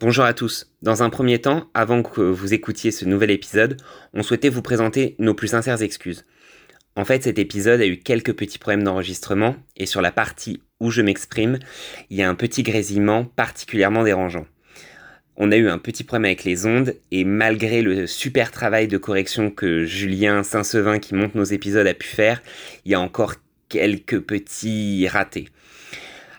Bonjour à tous. Dans un premier temps, avant que vous écoutiez ce nouvel épisode, on souhaitait vous présenter nos plus sincères excuses. En fait, cet épisode a eu quelques petits problèmes d'enregistrement et sur la partie où je m'exprime, il y a un petit grésillement particulièrement dérangeant. On a eu un petit problème avec les ondes et malgré le super travail de correction que Julien Saint-Sevin qui monte nos épisodes a pu faire, il y a encore quelques petits ratés.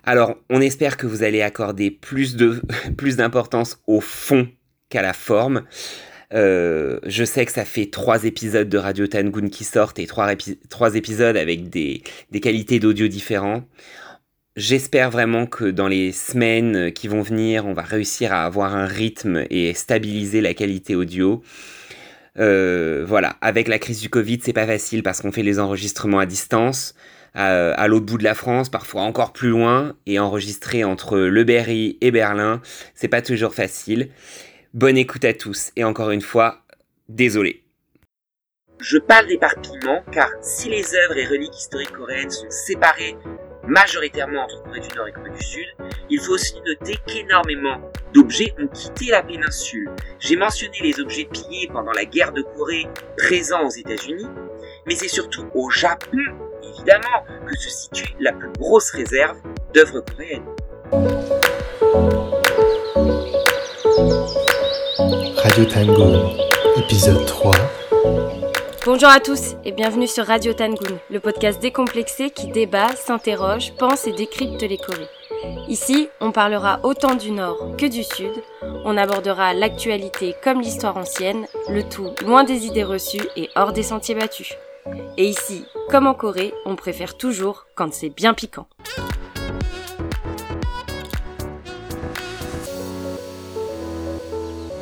Alors, on espère que vous allez accorder plus d'importance au fond qu'à la forme. Euh, je sais que ça fait trois épisodes de Radio Tangoon qui sortent et trois, épisodes avec des, des qualités d'audio différents. J'espère vraiment que dans les semaines qui vont venir, on va réussir à avoir un rythme et stabiliser la qualité audio. Euh, voilà, avec la crise du Covid, c'est pas facile parce qu'on fait les enregistrements à distance à, l'autre bout de la France, parfois encore plus loin, et enregistrer entre Le Berry et Berlin, c'est pas toujours facile. Bonne écoute à tous, et encore une fois, désolé. Je parle d'éparpillement car si les œuvres et reliques historiques coréennes sont séparées majoritairement entre Corée du Nord et Corée du Sud, il faut aussi noter qu'énormément d'objets ont quitté la péninsule. J'ai mentionné les objets pillés pendant la guerre de Corée présents aux États-Unis, mais c'est surtout au Japon évidemment que se situe la plus grosse réserve d'œuvres coréennes. Radio Tangoon, épisode 3. Bonjour à tous et bienvenue sur Radio Tangoon, le podcast décomplexé qui débat, s'interroge, pense et décrypte les Corées. Ici, on parlera autant du Nord que du Sud, on abordera l'actualité comme l'histoire ancienne, le tout loin des idées reçues et hors des sentiers battus. Et ici, comme en Corée, on préfère toujours quand c'est bien piquant.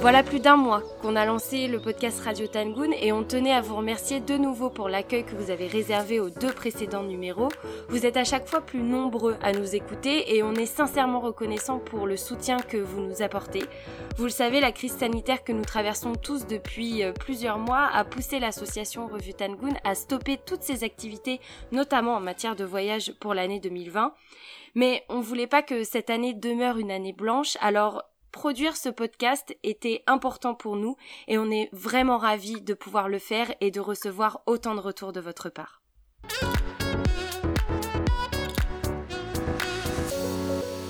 Voilà plus d'un mois qu'on a lancé le podcast Radio Tangoon et on tenait à vous remercier de nouveau pour l'accueil que vous avez réservé aux deux précédents numéros. Vous êtes à chaque fois plus nombreux à nous écouter et on est sincèrement reconnaissant pour le soutien que vous nous apportez. Vous le savez, la crise sanitaire que nous traversons tous depuis euh, plusieurs mois a poussé l'association Revue Tangoon à stopper toutes ses activités, notamment en matière de voyage pour l'année 2020. Mais on voulait pas que cette année demeure une année blanche, alors produire ce podcast était important pour nous et on est vraiment ravis de pouvoir le faire et de recevoir autant de retours de votre part.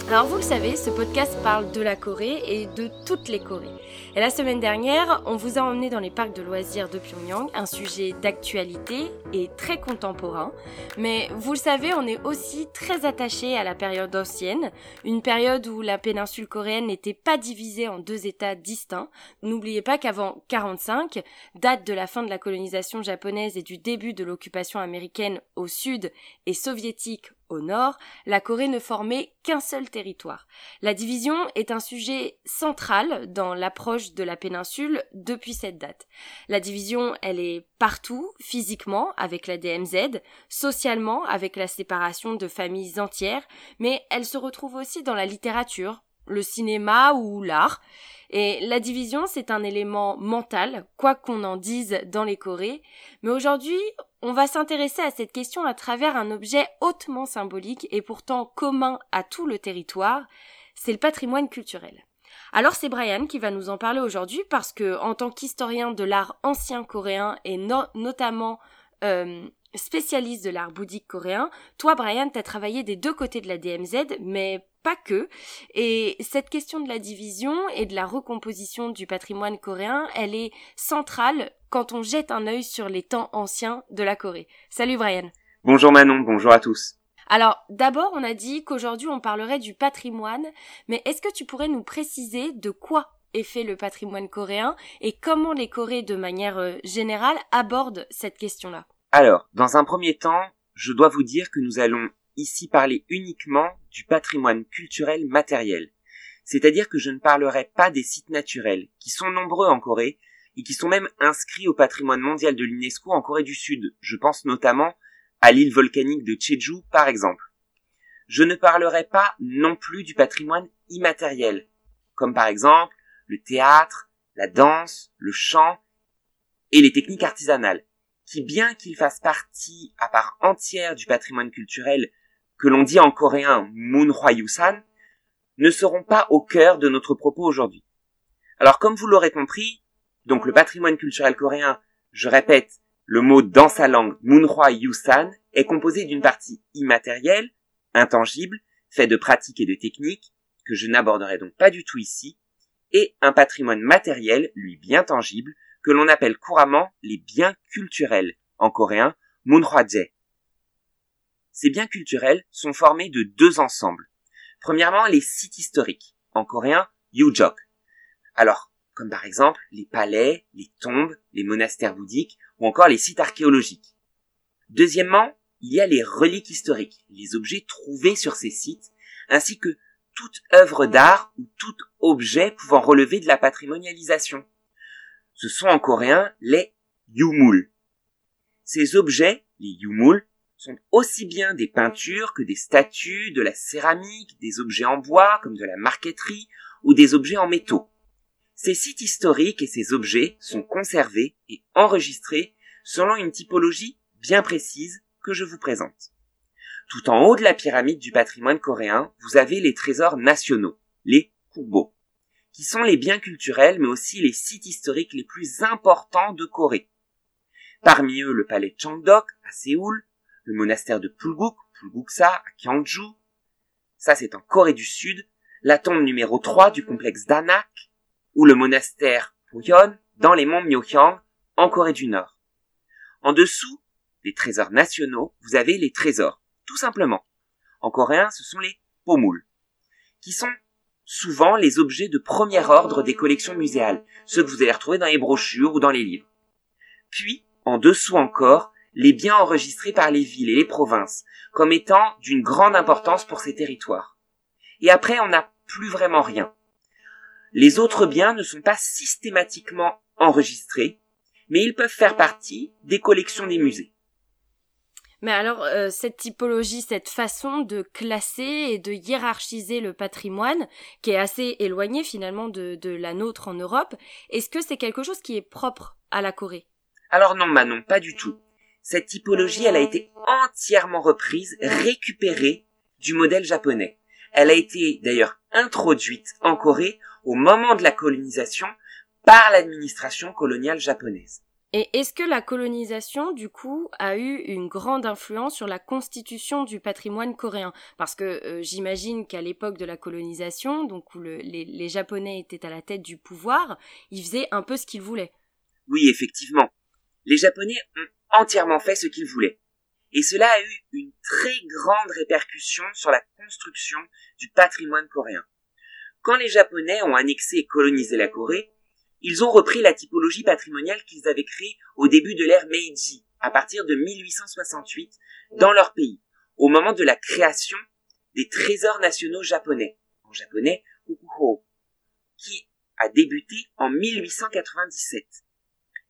Alors vous le savez, ce podcast parle de la Corée et de toutes les Corées. Et la semaine dernière, on vous a emmené dans les parcs de loisirs de Pyongyang, un sujet d'actualité et très contemporain. Mais vous le savez, on est aussi très attaché à la période ancienne, une période où la péninsule coréenne n'était pas divisée en deux États distincts. N'oubliez pas qu'avant 45, date de la fin de la colonisation japonaise et du début de l'occupation américaine au sud et soviétique au nord, la Corée ne formait qu'un seul territoire. La division est un sujet central dans l'approche de la péninsule depuis cette date. La division, elle est partout, physiquement, avec la DMZ, socialement, avec la séparation de familles entières, mais elle se retrouve aussi dans la littérature, le cinéma ou l'art. Et la division, c'est un élément mental, quoi qu'on en dise dans les Corées. Mais aujourd'hui, on va s'intéresser à cette question à travers un objet hautement symbolique et pourtant commun à tout le territoire, c'est le patrimoine culturel. Alors c'est Brian qui va nous en parler aujourd'hui parce que en tant qu'historien de l'art ancien coréen et notamment euh, spécialiste de l'art bouddhique coréen, toi Brian t'as travaillé des deux côtés de la DMZ mais pas que. Et cette question de la division et de la recomposition du patrimoine coréen, elle est centrale quand on jette un œil sur les temps anciens de la Corée. Salut Brian. Bonjour Manon, bonjour à tous. Alors, d'abord, on a dit qu'aujourd'hui on parlerait du patrimoine, mais est-ce que tu pourrais nous préciser de quoi est fait le patrimoine coréen et comment les Coréens, de manière euh, générale, abordent cette question-là? Alors, dans un premier temps, je dois vous dire que nous allons ici parler uniquement du patrimoine culturel matériel. C'est-à-dire que je ne parlerai pas des sites naturels, qui sont nombreux en Corée, et qui sont même inscrits au patrimoine mondial de l'UNESCO en Corée du Sud. Je pense notamment à l'île volcanique de Jeju, par exemple. Je ne parlerai pas non plus du patrimoine immatériel, comme par exemple le théâtre, la danse, le chant et les techniques artisanales, qui bien qu'ils fassent partie à part entière du patrimoine culturel que l'on dit en coréen Munhwa Yusan, ne seront pas au cœur de notre propos aujourd'hui. Alors comme vous l'aurez compris, donc le patrimoine culturel coréen, je répète, le mot dans sa langue Munhwa Yusan est composé d'une partie immatérielle, intangible, fait de pratiques et de techniques, que je n'aborderai donc pas du tout ici, et un patrimoine matériel, lui bien tangible, que l'on appelle couramment les biens culturels, en coréen Munhwaje. Ces biens culturels sont formés de deux ensembles. Premièrement, les sites historiques, en coréen Yujok. Alors, comme par exemple les palais, les tombes, les monastères bouddhiques ou encore les sites archéologiques. Deuxièmement, il y a les reliques historiques, les objets trouvés sur ces sites, ainsi que toute œuvre d'art ou tout objet pouvant relever de la patrimonialisation. Ce sont en coréen les yumul. Ces objets, les yumul, sont aussi bien des peintures que des statues, de la céramique, des objets en bois comme de la marqueterie ou des objets en métaux. Ces sites historiques et ces objets sont conservés et enregistrés selon une typologie bien précise que je vous présente. Tout en haut de la pyramide du patrimoine coréen, vous avez les trésors nationaux, les kubo, qui sont les biens culturels mais aussi les sites historiques les plus importants de Corée. Parmi eux le palais Changdok à Séoul, le monastère de Pulguk, Pulguksa à Gyeongju, ça c'est en Corée du Sud, la tombe numéro 3 du complexe d'Anak, ou le monastère Poyon dans les monts Myohyang en Corée du Nord. En dessous des trésors nationaux, vous avez les trésors, tout simplement. En coréen, ce sont les pomul, qui sont souvent les objets de premier ordre des collections muséales, ceux que vous allez retrouver dans les brochures ou dans les livres. Puis, en dessous encore, les biens enregistrés par les villes et les provinces, comme étant d'une grande importance pour ces territoires. Et après, on n'a plus vraiment rien. Les autres biens ne sont pas systématiquement enregistrés, mais ils peuvent faire partie des collections des musées. Mais alors, euh, cette typologie, cette façon de classer et de hiérarchiser le patrimoine, qui est assez éloigné finalement de, de la nôtre en Europe, est-ce que c'est quelque chose qui est propre à la Corée? Alors non, Manon, pas du tout. Cette typologie, elle a été entièrement reprise, récupérée du modèle japonais. Elle a été d'ailleurs introduite en Corée au moment de la colonisation par l'administration coloniale japonaise. Et est-ce que la colonisation, du coup, a eu une grande influence sur la constitution du patrimoine coréen? Parce que euh, j'imagine qu'à l'époque de la colonisation, donc où les, les, Japonais étaient à la tête du pouvoir, ils faisaient un peu ce qu'ils voulaient. Oui, effectivement. Les Japonais ont entièrement fait ce qu'ils voulaient. Et cela a eu une très grande répercussion sur la construction du patrimoine coréen. Quand les Japonais ont annexé et colonisé la Corée, ils ont repris la typologie patrimoniale qu'ils avaient créée au début de l'ère Meiji, à partir de 1868, dans leur pays, au moment de la création des trésors nationaux japonais, en japonais Ukuho, qui a débuté en 1897.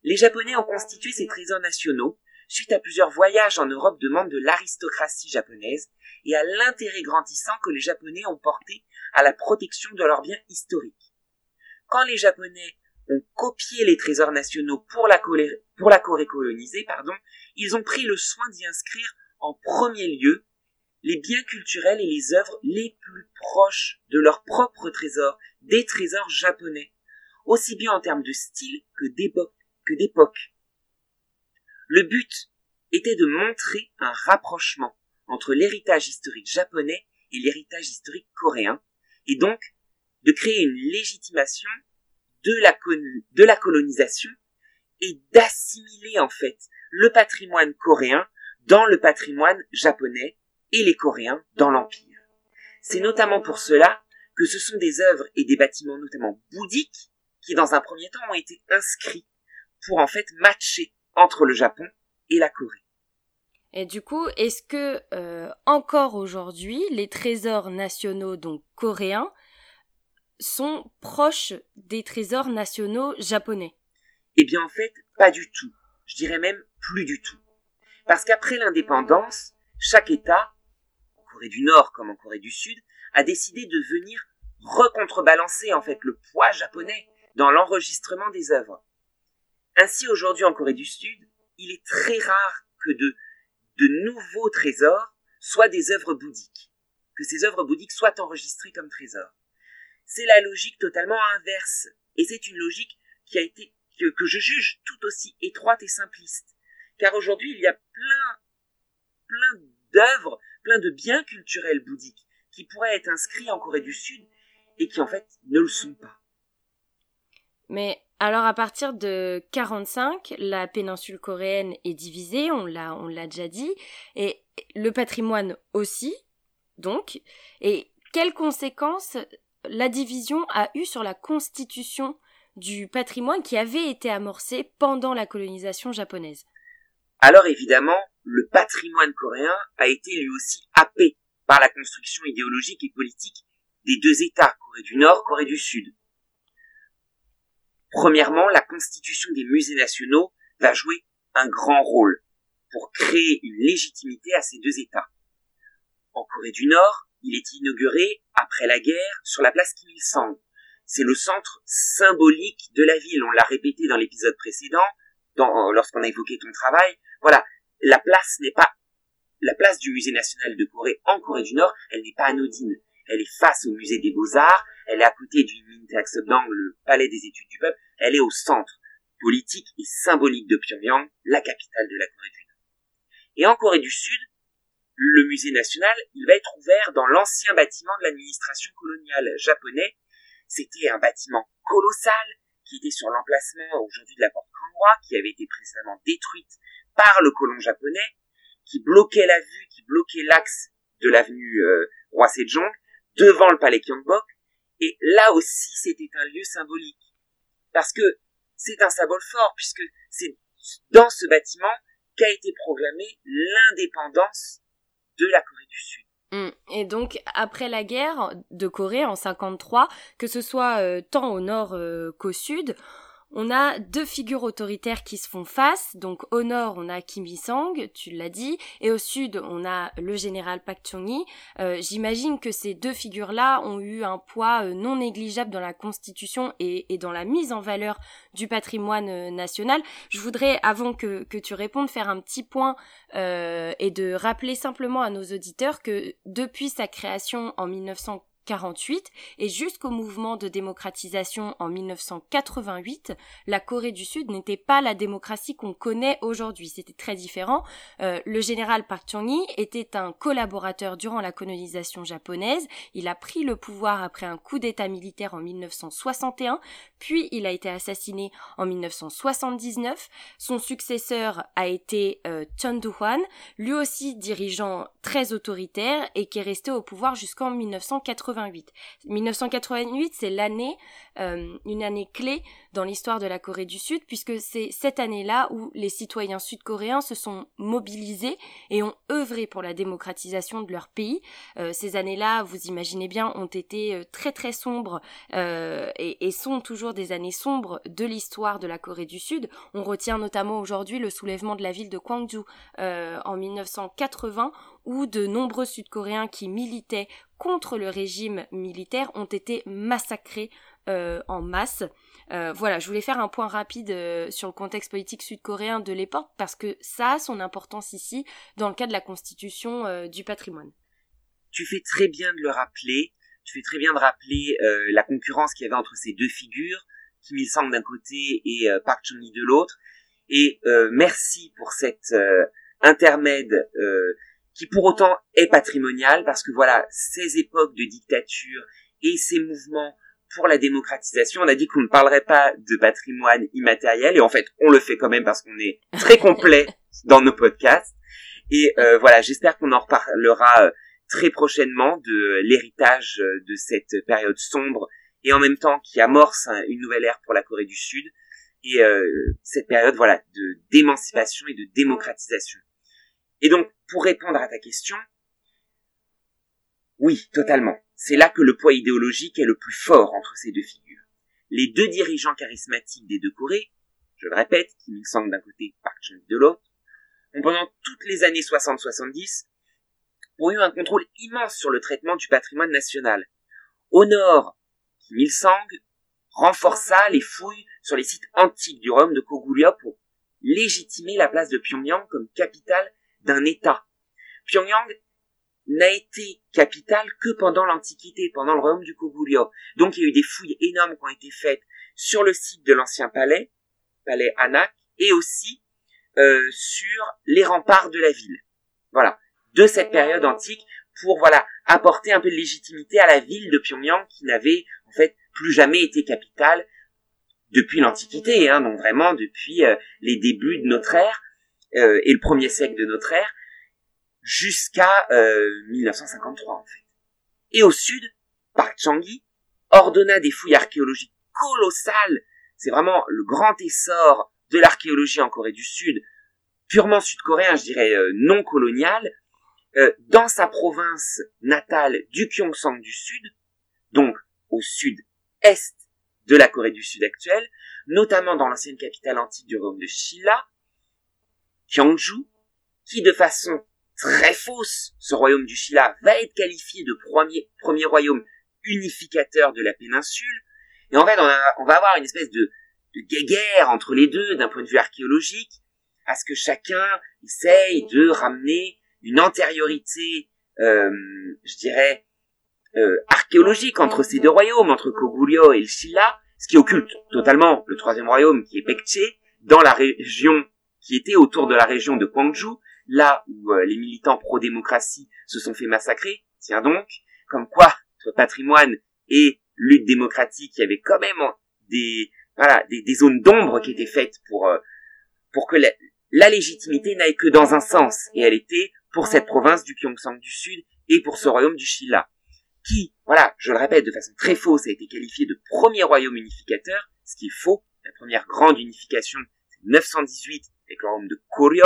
Les Japonais ont constitué ces trésors nationaux suite à plusieurs voyages en Europe de membres de l'aristocratie japonaise et à l'intérêt grandissant que les Japonais ont porté à la protection de leurs biens historiques. Quand les Japonais ont copié les trésors nationaux pour la, Corée colonisée, ils ont pris le soin d'y inscrire en premier lieu les biens culturels et les œuvres les plus proches de leurs propres trésors, des trésors japonais, aussi bien en termes de style que d'époque. Le but était de montrer un rapprochement entre l'héritage historique japonais et l'héritage historique coréen, et donc de créer une légitimation de la, colonisation et d'assimiler en fait le patrimoine coréen dans le patrimoine japonais et les Coréens dans l'Empire. C'est notamment pour cela que ce sont des œuvres et des bâtiments notamment bouddhiques qui dans un premier temps ont été inscrits pour en fait matcher entre le Japon et la Corée. Et du coup, est-ce que euh, encore aujourd'hui, les trésors nationaux donc coréens sont proches des trésors nationaux japonais Eh bien en fait, pas du tout. Je dirais même plus du tout. Parce qu'après l'indépendance, chaque État, en Corée du Nord comme en Corée du Sud, a décidé de venir recontrebalancer en fait le poids japonais dans l'enregistrement des œuvres. Ainsi aujourd'hui en Corée du Sud, il est très rare que de, de nouveaux trésors soient des œuvres bouddhiques, que ces œuvres bouddhiques soient enregistrées comme trésors. C'est la logique totalement inverse. Et c'est une logique qui a été, que, je juge tout aussi étroite et simpliste. Car aujourd'hui, il y a plein, plein d'œuvres, plein de biens culturels bouddhiques qui pourraient être inscrits en Corée du Sud et qui en fait ne le sont pas. Mais alors à partir de 45, la péninsule coréenne est divisée, on l'a on l'a déjà dit, et le patrimoine aussi, donc. Et quelles conséquences la division a eu sur la constitution du patrimoine qui avait été amorcée pendant la colonisation japonaise Alors évidemment, le patrimoine coréen a été lui aussi happé par la construction idéologique et politique des deux États, Corée du Nord, Corée du Sud. Premièrement, la constitution des musées nationaux va jouer un grand rôle pour créer une légitimité à ces deux États. En Corée du Nord, il est inauguré après la guerre sur la place Kim Il-sung. C'est le centre symbolique de la ville. On l'a répété dans l'épisode précédent, lorsqu'on a évoqué ton travail. Voilà, la place n'est pas la place du musée national de Corée en Corée du Nord, elle n'est pas anodine. Elle est face au musée des beaux-arts, elle est à côté du Mintaksodang, le palais des études du peuple, elle est au centre politique et symbolique de Pyongyang, la capitale de la Corée du Nord. Et en Corée du Sud, le musée national, il va être ouvert dans l'ancien bâtiment de l'administration coloniale japonais. C'était un bâtiment colossal qui était sur l'emplacement aujourd'hui de la porte Kangwa, qui avait été précédemment détruite par le colon japonais, qui bloquait la vue, qui bloquait l'axe de l'avenue euh, Roi Sejong, devant le palais Gyeongbok. Et là aussi, c'était un lieu symbolique. Parce que c'est un symbole fort, puisque c'est dans ce bâtiment qu'a été proclamée l'indépendance de la Corée du Sud. Hum. Et donc après la guerre de Corée en 53, que ce soit euh, tant au nord euh, qu'au sud, on a deux figures autoritaires qui se font face. Donc au nord, on a Kim Il-sung, tu l'as dit, et au sud, on a le général Pak Chung-hee. Euh, j'imagine que ces deux figures-là ont eu un poids euh, non négligeable dans la constitution et, dans la mise en valeur du patrimoine euh, national. Je voudrais, avant que, que tu répondes, faire un petit point et de rappeler simplement à nos auditeurs que depuis sa création en 1940, et jusqu'au mouvement de démocratisation en 1988, la Corée du Sud n'était pas la démocratie qu'on connaît aujourd'hui. C'était très différent. Euh, le général Park Chung-hee était un collaborateur durant la colonisation japonaise. Il a pris le pouvoir après un coup d'État militaire en 1961, puis il a été assassiné en 1979. Son successeur a été euh, Chun Doo-hwan, lui aussi dirigeant très autoritaire et qui est resté au pouvoir jusqu'en 1980. 1988. c'est l'année, euh, une année clé dans l'histoire de la Corée du Sud, puisque c'est cette année-là où les citoyens sud-coréens se sont mobilisés et ont œuvré pour la démocratisation de leur pays. Euh, ces années-là, vous imaginez bien, ont été euh, très très sombres et, sont toujours des années sombres de l'histoire de la Corée du Sud. On retient notamment aujourd'hui le soulèvement de la ville de Gwangju en 1980 où de nombreux Sud-Coréens qui militaient contre le régime militaire ont été massacrés euh, en masse. Euh, voilà, je voulais faire un point rapide euh, sur le contexte politique sud-coréen de l'époque parce que ça a son importance ici dans le cas de la constitution du patrimoine. Tu fais très bien de le rappeler. Tu fais très bien de rappeler la concurrence qu'il y avait entre ces deux figures, Kim Il-sung d'un côté et Park Chung-hee de l'autre. Et merci pour cet intermède qui pour autant est patrimonial parce que voilà, ces époques de dictature et ces mouvements pour la démocratisation, on a dit qu'on ne parlerait pas de patrimoine immatériel et en fait, on le fait quand même parce qu'on est très complet dans nos podcasts. Et euh, voilà, j'espère qu'on en reparlera euh, très prochainement de l'héritage euh, de cette période sombre et en même temps qui amorce une nouvelle ère pour la Corée du Sud et cette période voilà de d'émancipation et de démocratisation. Et donc, pour répondre à ta question, oui, totalement. C'est là que le poids idéologique est le plus fort entre ces deux figures. Les deux dirigeants charismatiques des deux Corées, je le répète, Kim Il-sung d'un côté, Park Chung de l'autre, ont pendant toutes les années 60-70 ont eu un contrôle immense sur le traitement du patrimoine national. Au nord, Kim Il-sung renforça les fouilles sur les sites antiques du royaume de Kogulia pour légitimer la place de Pyongyang comme capitale d'un État. Pyongyang n'a été capitale que pendant l'Antiquité, pendant le royaume du Koguryo. Donc il y a eu des fouilles énormes qui ont été faites sur le site de l'ancien palais, palais Anak, et aussi euh, sur les remparts de la ville. Voilà, de cette période antique pour voilà apporter un peu de légitimité à la ville de Pyongyang qui n'avait en fait plus jamais été capitale depuis l'Antiquité, hein, donc vraiment depuis euh, les débuts de notre ère euh, et le premier siècle de notre ère jusqu'à 1953 en fait. Et au sud, Park Changi ordonna des fouilles archéologiques colossales. C'est vraiment le grand essor de l'archéologie en Corée du Sud, purement sud-coréen, je dirais non colonial, euh, dans sa province natale du Gyeongsang du Sud, donc au sud-est de la Corée du Sud actuelle, notamment dans l'ancienne capitale antique du royaume de Shilla, Gyeongju, qui de façon très fausse, ce royaume du Shilla va être qualifié de premier, premier royaume unificateur de la péninsule, et en fait on, on va avoir une espèce de, de guéguerre entre les deux d'un point de vue archéologique, à ce que chacun essaye de ramener une antériorité, euh, je dirais, euh, archéologique entre ces deux royaumes, entre Koguryo et le Shilla, ce qui occulte totalement le troisième royaume qui est Pekche, dans la région qui était autour de la région de Gwangju, là où euh, les militants pro-démocratie se sont fait massacrer. Tiens donc, comme quoi, entre patrimoine et lutte démocratique, il y avait quand même des, voilà, des, zones d'ombre qui étaient faites pour, euh, pour que la, la légitimité n'aille que dans un sens, et elle était pour cette province du Gyeongsang du Sud et pour ce royaume du Shilla, qui, voilà, je le répète de façon très fausse, a été qualifié de premier royaume unificateur, ce qui est faux. La première grande unification, c'est 918 avec le royaume de Koryo.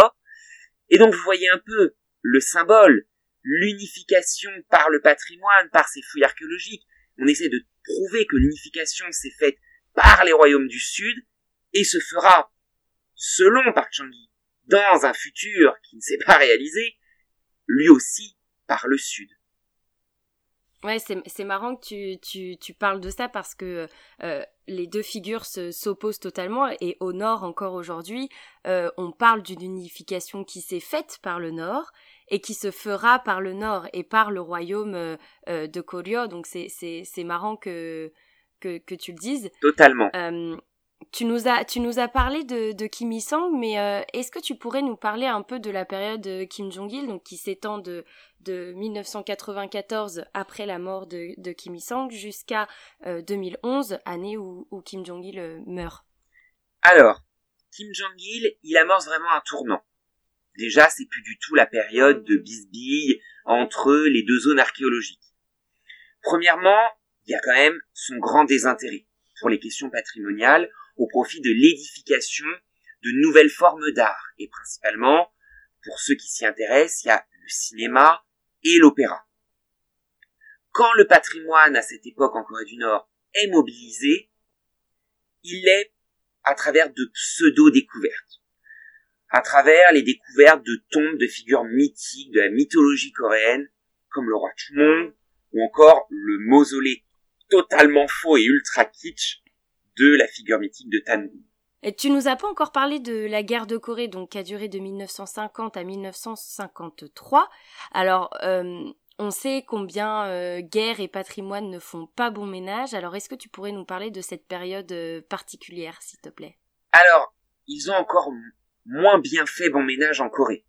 Et donc vous voyez un peu le symbole, l'unification par le patrimoine, par ces fouilles archéologiques. On essaie de prouver que l'unification s'est faite par les royaumes du Sud et se fera, selon Park Changi, dans un futur qui ne s'est pas réalisé, lui aussi par le sud. Ouais, c'est marrant que tu, tu, tu, parles de ça parce que euh, les deux figures s'opposent totalement et au nord encore aujourd'hui, euh, on parle d'une unification qui s'est faite par le nord et qui se fera par le nord et par le royaume euh, euh de Koryo. Donc c'est marrant que, que, que, tu le dises. Totalement. Euh, tu nous as, tu nous as parlé de, Kim Il-sung, mais euh, est-ce que tu pourrais nous parler un peu de la période Kim Jong-il, donc qui s'étend de, de 1994 après la mort de, Kim Il-sung jusqu'à 2011, euh, année où, Kim Jong-il euh, meurt? Alors, Kim Jong-il, il amorce vraiment un tournant. Déjà, c'est plus du tout la période de bisbille entre les deux zones archéologiques. Premièrement, il y a quand même son grand désintérêt pour les questions patrimoniales au profit de l'édification de nouvelles formes d'art. Et principalement, pour ceux qui s'y intéressent, il y a le cinéma et l'opéra. Quand le patrimoine à cette époque en Corée du Nord est mobilisé, il est à travers de pseudo-découvertes, à travers les découvertes de tombes de figures mythiques de la mythologie coréenne, comme le roi Chumong, ou encore le mausolée totalement faux et ultra kitsch de la figure mythique de Tangun. Et tu nous as pas encore parlé de la guerre de Corée, donc qui a duré de 1950 à 1953. Alors, euh, on sait combien euh, guerre et patrimoine ne font pas bon ménage. Alors, est-ce que tu pourrais nous parler de cette période euh, particulière, s'il te plaît? Alors, ils ont encore moins bien fait bon ménage en Corée.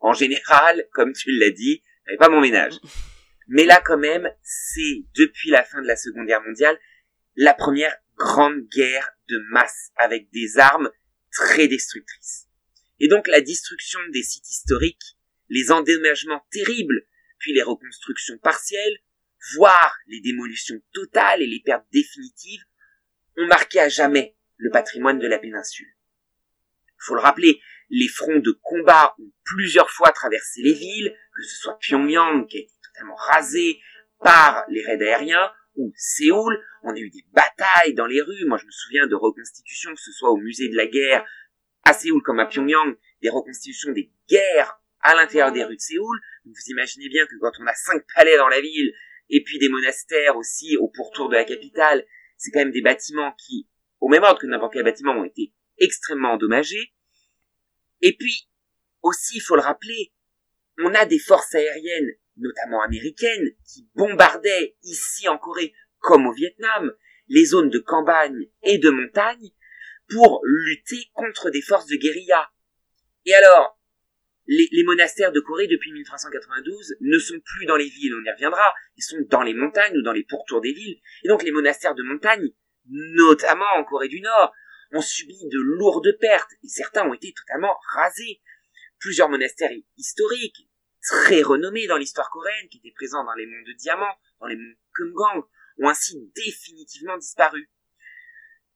En général, comme tu l'as dit, avait pas bon ménage. Mais là, quand même, c'est depuis la fin de la Seconde Guerre mondiale la première grande guerre de masse avec des armes très destructrices. Et donc la destruction des sites historiques, les endommagements terribles, puis les reconstructions partielles, voire les démolitions totales et les pertes définitives, ont marqué à jamais le patrimoine de la péninsule. Faut le rappeler, les fronts de combat ont plusieurs fois traversé les villes, que ce soit Pyongyang qui a été totalement rasé par les raids aériens, ou Séoul, on a eu des batailles dans les rues. Moi, je me souviens de reconstitutions, que ce soit au musée de la guerre à Séoul comme à Pyongyang, des reconstitutions des guerres à l'intérieur des rues de Séoul. Vous imaginez bien que quand on a cinq palais dans la ville, et puis des monastères aussi au pourtour de la capitale, c'est quand même des bâtiments qui, au même ordre que n'importe quel bâtiment, ont été extrêmement endommagés. Et puis, aussi, il faut le rappeler, on a des forces aériennes notamment américaines, qui bombardaient ici en Corée comme au Vietnam les zones de campagne et de montagne pour lutter contre des forces de guérilla. Et alors, les, les, monastères de Corée depuis 1392 ne sont plus dans les villes, on y reviendra, ils sont dans les montagnes ou dans les pourtours des villes. Et donc les monastères de montagne, notamment en Corée du Nord, ont subi de lourdes pertes et certains ont été totalement rasés. Plusieurs monastères historiques, très renommés dans l'histoire coréenne, qui étaient présents dans les monts de Diamant, dans les monts Kumgang, ont ainsi définitivement disparu.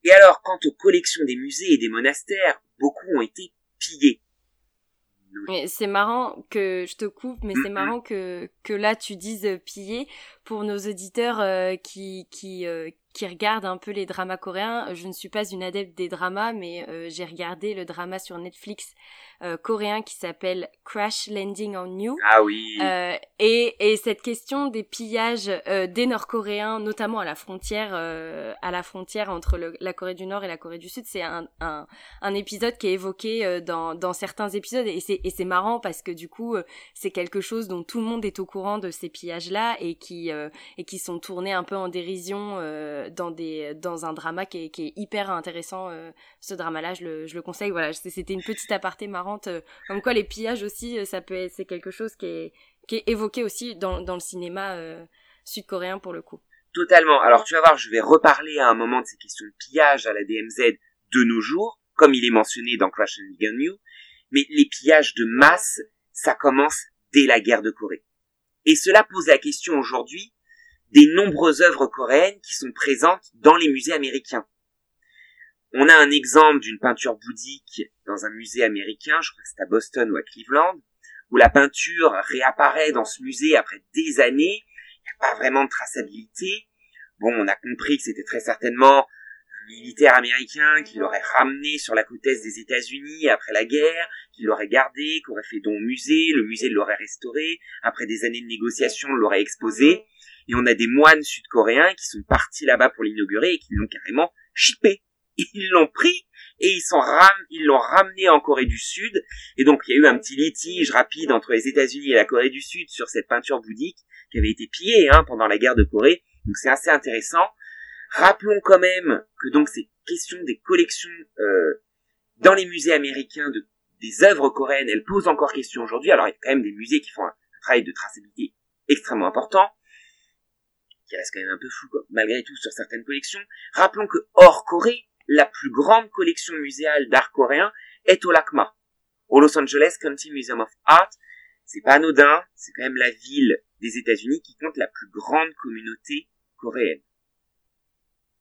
Et alors, quant aux collections des musées et des monastères, beaucoup ont été pillés. C'est marrant que je te coupe, mais c'est marrant que, que là tu dises piller pour nos auditeurs euh, qui, qui, euh, qui regardent un peu les dramas coréens. Je ne suis pas une adepte des dramas, mais euh, j'ai regardé le drama sur Netflix coréen qui s'appelle Crash Landing on You. Ah oui. Et, et cette question des pillages des Nord-Coréens, notamment à la frontière, à la frontière entre le, la Corée du Nord et la Corée du Sud, c'est un, un, un, épisode qui est évoqué dans, dans certains épisodes et c'est, et c'est marrant parce que du coup c'est quelque chose dont tout le monde est au courant de ces pillages-là et qui et qui sont tournés un peu en dérision dans des dans un drama qui est, hyper intéressant. ce drama-là, je le, conseille. Voilà, c'était une petite aparté marrant euh, comme quoi les pillages aussi, euh, ça peut c'est quelque chose qui est, qui est évoqué aussi dans, dans le cinéma euh, sud-coréen pour le coup. Totalement. Alors tu vas voir, je vais reparler à un moment de ces questions de pillage à la DMZ de nos jours, comme il est mentionné dans Crash and Begin You, mais les pillages de masse, ça commence dès la guerre de Corée. Et cela pose la question aujourd'hui des nombreuses œuvres coréennes qui sont présentes dans les musées américains. On a un exemple d'une peinture bouddhique dans un musée américain, je crois que c'est à Boston ou à Cleveland, où la peinture réapparaît dans ce musée après des années, il n'y a pas vraiment de traçabilité. Bon, on a compris que c'était très certainement militaire américain qui l'aurait ramené sur la côte est des États-Unis après la guerre, qui l'aurait gardé, qui aurait fait don au musée, le musée l'aurait restauré, après des années de négociations, l'aurait exposé, et on a des moines sud-coréens qui sont partis là-bas pour l'inaugurer et qui l'ont carrément chippé. Ils l'ont pris et ils l'ont ramené en Corée du Sud. Et donc il y a eu un petit litige rapide entre les États-Unis et la Corée du Sud sur cette peinture bouddhique qui avait été pillée hein, pendant la guerre de Corée. Donc c'est assez intéressant rappelons quand même que donc ces questions des collections euh, dans les musées américains de des œuvres coréennes elles posent encore question aujourd'hui alors il y a quand même des musées qui font un travail de traçabilité extrêmement important qui reste quand même un peu flou malgré tout sur certaines collections rappelons que hors Corée la plus grande collection muséale d'art coréen est au LACMA, au Los Angeles County Museum of Art. C'est pas anodin, c'est quand même la ville des États-Unis qui compte la plus grande communauté coréenne.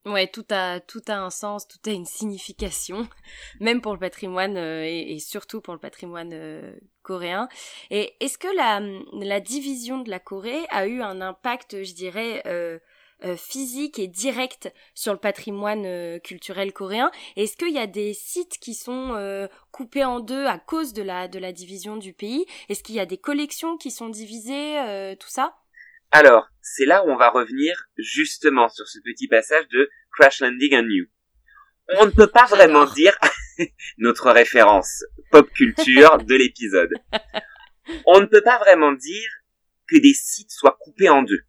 Ouais, tout a tout a un sens, tout a une signification, même pour le patrimoine euh, et, surtout pour le patrimoine euh, coréen. Et est-ce que la la division de la Corée a eu un impact, je dirais, euh, euh, physique et direct sur le patrimoine euh, culturel coréen? Est-ce qu'il y a des sites qui sont euh, coupés en deux à cause de la, de la division du pays? Est-ce qu'il y a des collections qui sont divisées, tout ça? Alors, c'est là où on va revenir justement sur ce petit passage de Crash Landing on You. On ne peut pas vraiment dire notre référence pop culture de l'épisode. On ne peut pas vraiment dire que des sites soient coupés en deux.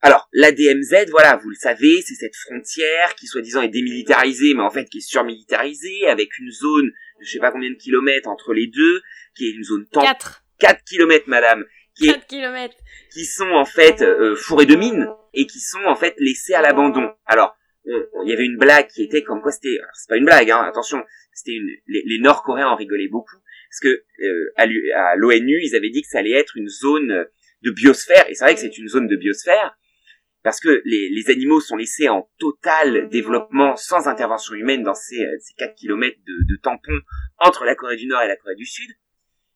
Alors, la DMZ, voilà, vous le savez, c'est cette frontière qui soi-disant est démilitarisée, mais en fait qui est surmilitarisée, avec une zone de je sais pas combien de kilomètres entre les deux, qui est une zone... 4 4 kilomètres, madame. Qui 4 kilomètres. Qui sont en fait euh, fourrés de mines, et qui sont en fait laissés à l'abandon. Alors, il y avait une blague qui était comme quoi c'était... C'est pas une blague, hein, attention, c'était une... Les, Nord-Coréens en rigolaient beaucoup, parce que euh, à l'ONU, ils avaient dit que ça allait être une zone de biosphère, et c'est vrai que c'est une zone de biosphère, parce que les, les, animaux sont laissés en total développement sans intervention humaine dans ces, euh, ces 4 km de, de tampons entre la Corée du Nord et la Corée du Sud.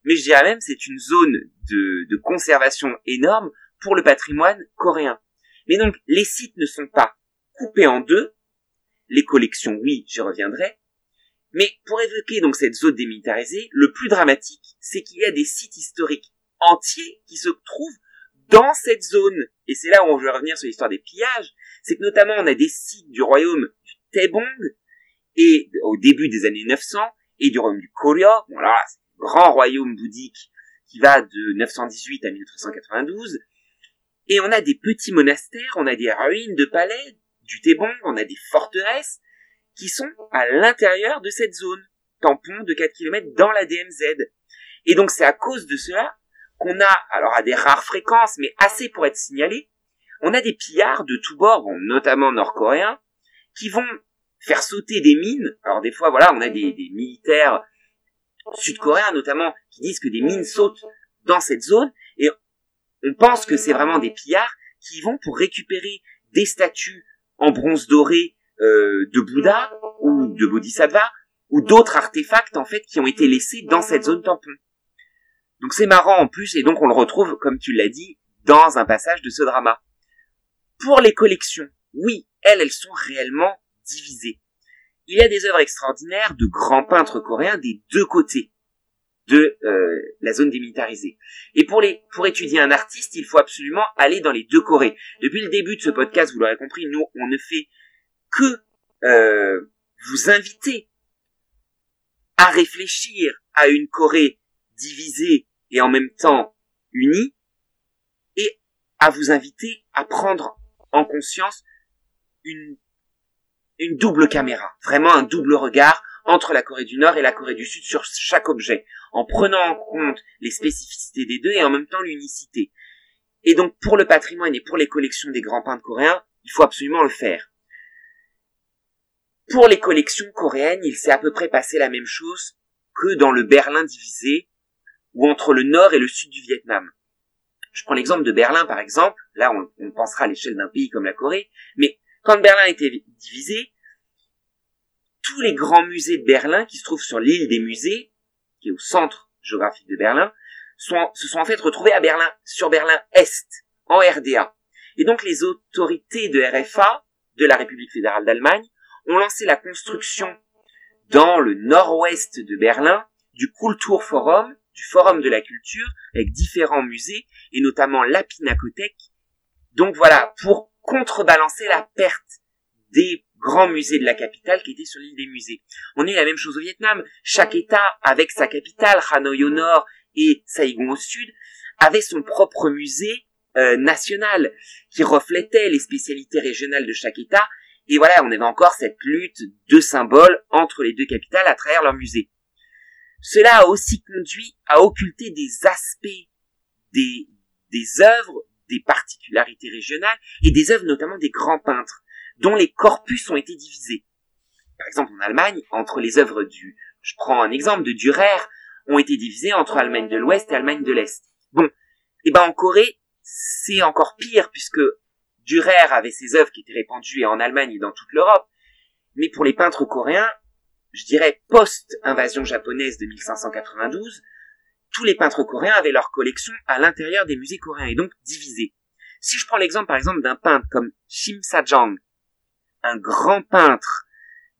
Mais je dirais même c'est une zone de, de conservation énorme pour le patrimoine coréen. Mais donc les sites ne sont pas coupés en deux, les collections oui, j'y reviendrai, mais pour évoquer donc cette zone démilitarisée, le plus dramatique, c'est qu'il y a des sites historiques entiers qui se trouvent dans cette zone, et c'est là où on veut revenir sur l'histoire des pillages, c'est que notamment on a des sites du royaume du Taebong, et au début des années 900, et du royaume du Koryo, bon là, grand royaume bouddhique qui va de 918 à 1392. Et on a des petits monastères, on a des ruines de palais, du Thébon, on a des forteresses qui sont à l'intérieur de cette zone, tampon de 4 km dans la DMZ. Et donc c'est à cause de cela qu'on a, alors à des rares fréquences, mais assez pour être signalé, on a des pillards de tous bords, notamment nord-coréens, qui vont faire sauter des mines. Alors des fois, voilà, on a des militaires sud-coréens notamment qui disent que des mines sautent dans cette zone, et on pense que c'est vraiment des pillards qui vont pour récupérer des statues en bronze doré euh, de Bouddha ou de Bodhisattva ou d'autres artefacts en fait qui ont été laissés dans cette zone tampon. Donc c'est marrant en plus et donc on le retrouve comme tu l'as dit dans un passage de ce drama. Pour les collections, oui, elles elles sont réellement divisées. Il y a des œuvres extraordinaires de grands peintres coréens des deux côtés de euh, la zone démilitarisée. Et pour étudier un artiste, il faut absolument aller dans les deux Corées. Depuis le début de ce podcast, vous l'aurez compris, nous on ne fait que euh, vous inviter à réfléchir à une Corée divisée et en même temps unie, et à vous inviter à prendre en conscience une, une double caméra, vraiment un double regard entre la Corée du Nord et la Corée du Sud sur chaque objet, en prenant en compte les spécificités des deux et en même temps l'unicité. Et donc pour le patrimoine et pour les collections des grands peintres coréens, il faut absolument le faire. Pour les collections coréennes, il s'est à peu près passé la même chose que dans le Berlin divisé, ou entre le nord et le sud du Vietnam. Je prends l'exemple de Berlin par exemple, là on, pensera à l'échelle d'un pays comme la Corée, mais quand Berlin était divisé, tous les grands musées de Berlin qui se trouvent sur l'île des musées, qui est au centre géographique de Berlin, se sont en fait retrouvés à Berlin, sur Berlin Est, en RDA. Et donc les autorités de RFA, de la République fédérale d'Allemagne, ont lancé la construction dans le nord-ouest de Berlin du Kulturforum, du Forum de la Culture, avec différents musées, et notamment la Pinacothèque. Donc voilà, pour contrebalancer la perte des grands musées de la capitale qui étaient sur l'île des musées. On a eu la même chose au Vietnam. Chaque État, avec sa capitale, Hanoi au nord et Saigon au sud, avait son propre musée euh, national qui reflétait les spécialités régionales de chaque État. Et voilà, on avait encore cette lutte de symboles entre les deux capitales à travers leurs musées. Cela a aussi conduit à occulter des aspects des, des œuvres, des particularités régionales et des œuvres notamment des grands peintres dont les corpus ont été divisés. Par exemple, en Allemagne, entre les œuvres du, je prends un exemple de Dürer, ont été divisées entre Allemagne de l'Ouest et Allemagne de l'Est. Bon, et eh ben en Corée, c'est encore pire puisque Dürer avait ses œuvres qui étaient répandues en Allemagne et dans toute l'Europe. Mais pour les peintres coréens, je dirais post-invasion japonaise de 1592, tous les peintres coréens avaient leur collection à l'intérieur des musées coréens et donc divisés. Si je prends l'exemple par exemple d'un peintre comme Shim Sa-jang, un grand peintre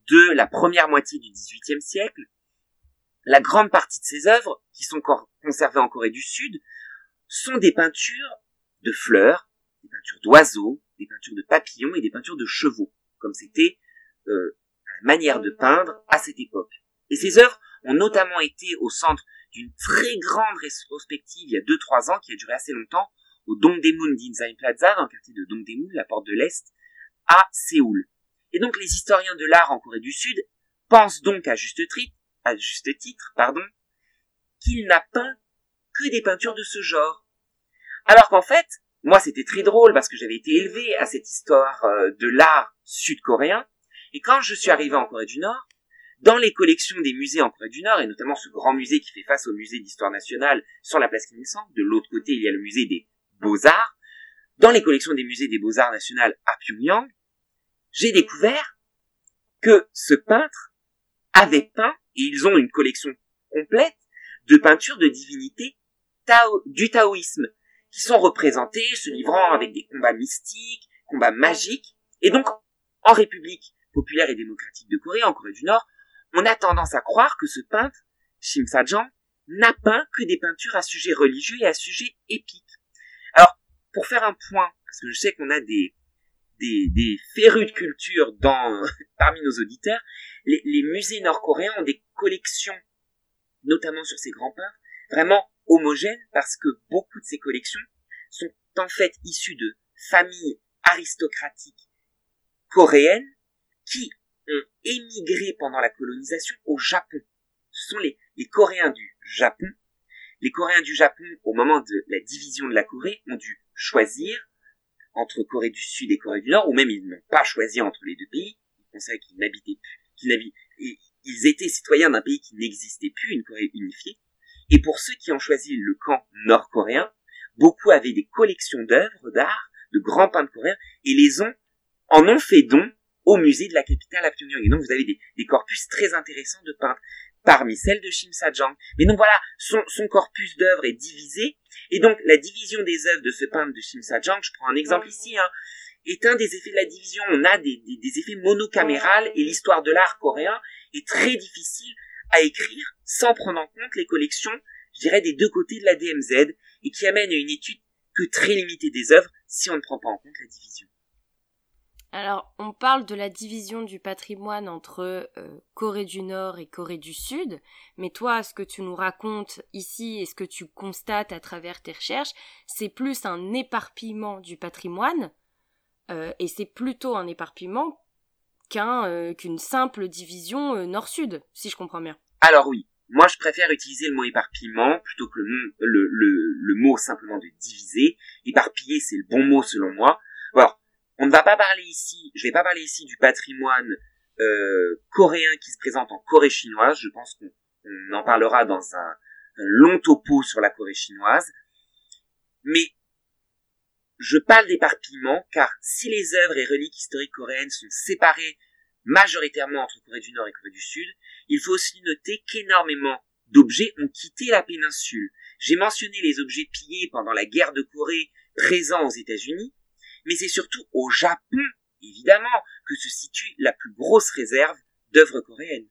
de la première moitié du XVIIIe siècle. La grande partie de ses œuvres, qui sont conservées en Corée du Sud, sont des peintures de fleurs, des peintures d'oiseaux, des peintures de papillons et des peintures de chevaux, comme c'était euh, la manière de peindre à cette époque. Et ces œuvres ont notamment été au centre d'une très grande rétrospective il y a 2-3 ans, qui a duré assez longtemps, au Dongdaemun Design Plaza, dans le quartier de Dongdaemun, la porte de l'Est, à Séoul. Et donc les historiens de l'art en Corée du Sud pensent donc à juste, à juste titre pardon, qu'il n'a peint que des peintures de ce genre. Alors qu'en fait, moi c'était très drôle parce que j'avais été élevé à cette histoire euh, de l'art sud-coréen, et quand je suis arrivé en Corée du Nord, dans les collections des musées en Corée du Nord, et notamment ce grand musée qui fait face au musée d'histoire nationale sur la place Kim Il-sung, de l'autre côté il y a le musée des beaux-arts, dans les collections des musées des beaux-arts nationales à Pyongyang, j'ai découvert que ce peintre avait peint, et ils ont une collection complète, de peintures de divinités du taoïsme, qui sont représentées, se livrant avec des combats mystiques, combats magiques, et donc, en République populaire et démocratique de Corée, en Corée du Nord, on a tendance à croire que ce peintre, Shim Sa-jang, n'a peint que des peintures à sujet religieux et à sujet épique. Alors, pour faire un point, parce que je sais qu'on a des, des, de culture parmi nos auditeurs, les, musées nord-coréens ont des collections, notamment sur ces grands peintres, vraiment homogène parce que beaucoup de ces collections sont en fait issues de familles aristocratiques coréennes qui ont émigré pendant la colonisation au Japon. Ce sont les, les Coréens du Japon. Les Coréens du Japon, au moment de la division de la Corée, ont dû choisir entre Corée du Sud et Corée du Nord, ou même ils n'ont pas choisi entre les deux pays. Ils pensaient qu'ils n'habitaient plus, qu'ils ils étaient citoyens d'un pays qui n'existait plus, une Corée unifiée. Et pour ceux qui ont choisi le camp nord-coréen, beaucoup avaient des collections d'œuvres d'art, de grands peintres coréens, et les ont, en ont fait don au musée de la capitale à Pyongyang. Et donc vous avez des, des corpus très intéressants de peintres, parmi celles de Shim Sajang. Mais donc voilà, son, son corpus d'œuvres est divisé, et donc la division des œuvres de ce peintre de Shim Sajang, je prends un exemple ici, hein, est un des effets de la division. On a des, des, des effets monocamérales, et l'histoire de l'art coréen est très difficile à écrire sans prendre en compte les collections, je dirais, des deux côtés de la DMZ, et qui amène à une étude que très limitée des œuvres si on ne prend pas en compte la division. Alors, on parle de la division du patrimoine entre euh, Corée du Nord et Corée du Sud, mais toi, ce que tu nous racontes ici et ce que tu constates à travers tes recherches, c'est plus un éparpillement du patrimoine, euh, et c'est plutôt un éparpillement qu'un euh, qu'une simple division nord-sud, si je comprends bien. Alors oui, moi je préfère utiliser le mot éparpillement plutôt que le mot simplement de diviser. Éparpiller, c'est le bon mot selon moi. On ne va pas parler ici, je vais pas parler ici du patrimoine euh, coréen qui se présente en Corée chinoise. Je pense qu'on en parlera dans un, un long topo sur la Corée chinoise. Mais je parle d'éparpillement car si les œuvres et reliques historiques coréennes sont séparées majoritairement entre Corée du Nord et Corée du Sud, il faut aussi noter qu'énormément d'objets ont quitté la péninsule. J'ai mentionné les objets pillés pendant la guerre de Corée présents aux États-Unis, mais c'est surtout au Japon, évidemment, que se situe la plus grosse réserve d'œuvres coréennes.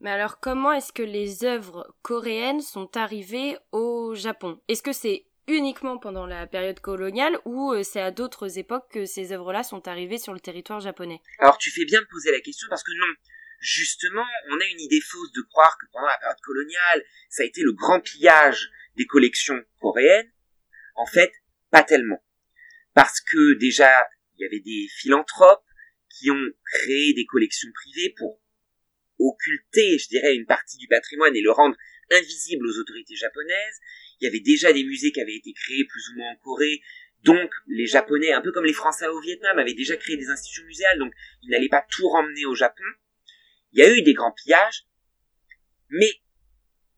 Mais alors comment est-ce que les œuvres coréennes sont arrivées au Japon? Est-ce que c'est uniquement pendant la période coloniale ou euh, c'est à d'autres époques que ces œuvres-là sont arrivées sur le territoire japonais? Alors tu fais bien de poser la question parce que non, justement, on a une idée fausse de croire que pendant la période coloniale, ça a été le grand pillage des collections coréennes. En fait, pas tellement. Parce que déjà, il y avait des philanthropes qui ont créé des collections privées pour occulter, je dirais, une partie du patrimoine et le rendre invisible aux autorités japonaises. Il y avait déjà des musées qui avaient été créés plus ou moins en Corée. Donc, les Japonais, un peu comme les Français au Vietnam, avaient déjà créé des institutions muséales, donc ils n'allaient pas tout ramener au Japon. Il y a eu des grands pillages, mais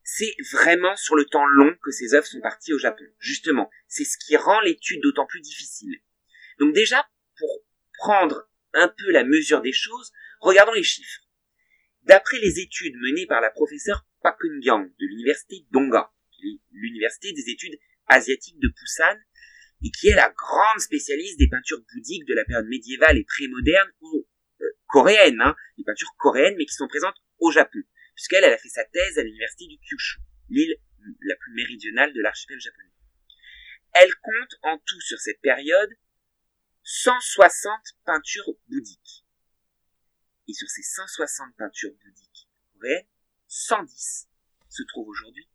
c'est vraiment sur le temps long que ces œuvres sont parties au Japon. Justement, c'est ce qui rend l'étude d'autant plus difficile. Donc déjà, pour prendre un peu la mesure des choses, regardons les chiffres. D'après les études menées par la professeure Pak Eun-gyang de l'université d'Onga, l'université des études asiatiques de Busan, et qui est la grande spécialiste des peintures bouddhiques de la période médiévale et pré-moderne ou euh, coréenne, hein, les peintures coréennes, mais qui sont présentes au Japon, puisqu'elle elle a fait sa thèse à l'université du Kyushu, l'île la plus méridionale de l'archipel japonais. Elle compte en tout sur cette période 160 peintures bouddhiques. Et sur ces 160 peintures bouddhiques coréennes, 110 se trouvent aujourd'hui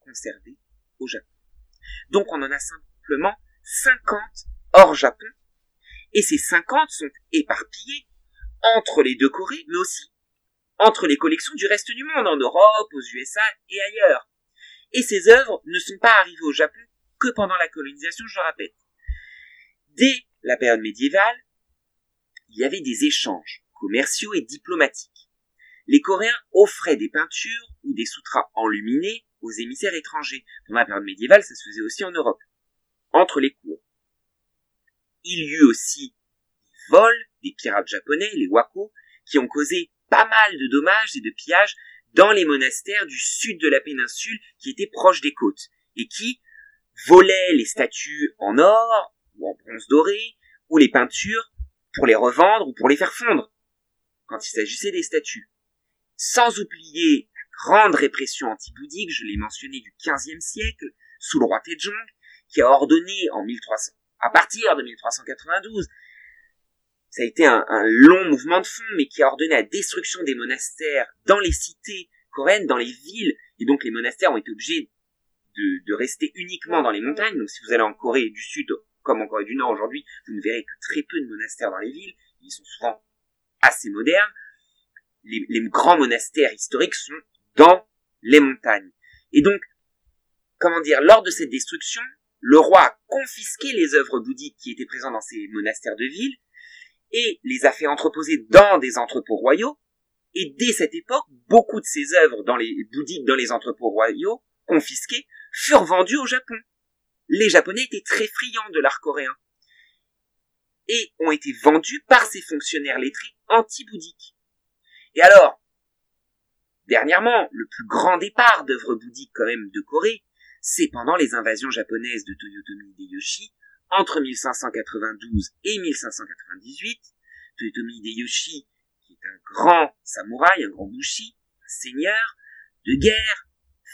conservées au Japon. Donc on en a simplement 50 hors Japon, et ces 50 sont éparpillés entre les deux Corées, mais aussi entre les collections du reste du monde, en Europe, aux USA et ailleurs. Et ces œuvres ne sont pas arrivées au Japon que pendant la colonisation, je le répète. Dès la période médiévale, il y avait des échanges commerciaux et diplomatiques. Les Coréens offraient des peintures ou des sutras enluminés aux émissaires étrangers. Pendant la période médiévale, ça se faisait aussi en Europe, entre les cours. Il y eut aussi des vols des pirates japonais, les wako, qui ont causé pas mal de dommages et de pillages dans les monastères du sud de la péninsule qui étaient proches des côtes et qui volaient les statues en or ou en bronze doré ou les peintures pour les revendre ou pour les faire fondre quand il s'agissait des statues. Sans oublier grande répression anti-bouddhique, je l'ai mentionné du XVe siècle, sous le roi Tejong, qui a ordonné en 1300, à partir de 1392, ça a été un, long mouvement de fond, mais qui a ordonné la destruction des monastères dans les cités coréennes, dans les villes, et donc les monastères ont été obligés de, rester uniquement dans les montagnes. Donc si vous allez en Corée du Sud, comme en Corée du Nord aujourd'hui, vous ne verrez que très peu de monastères dans les villes. Ils sont souvent assez modernes. Les, les grands monastères historiques sont dans les montagnes. Et donc, comment dire, lors de cette destruction, le roi a confisqué les œuvres bouddhiques qui étaient présentes dans ces monastères de ville et les a fait entreposer dans des entrepôts royaux. Et dès cette époque, beaucoup de ces œuvres dans les bouddhiques dans les entrepôts royaux, confisquées, furent vendues au Japon. Les Japonais étaient très friands de l'art coréen et ont été vendus par ces fonctionnaires lettrés anti-bouddhiques. Et alors, dernièrement, le plus grand départ d'œuvres bouddhiques quand même de Corée, c'est pendant les invasions japonaises de Toyotomi Hideyoshi entre 1592 et 1598. Toyotomi Hideyoshi, qui est un grand samouraï, un grand bushi, un seigneur de guerre,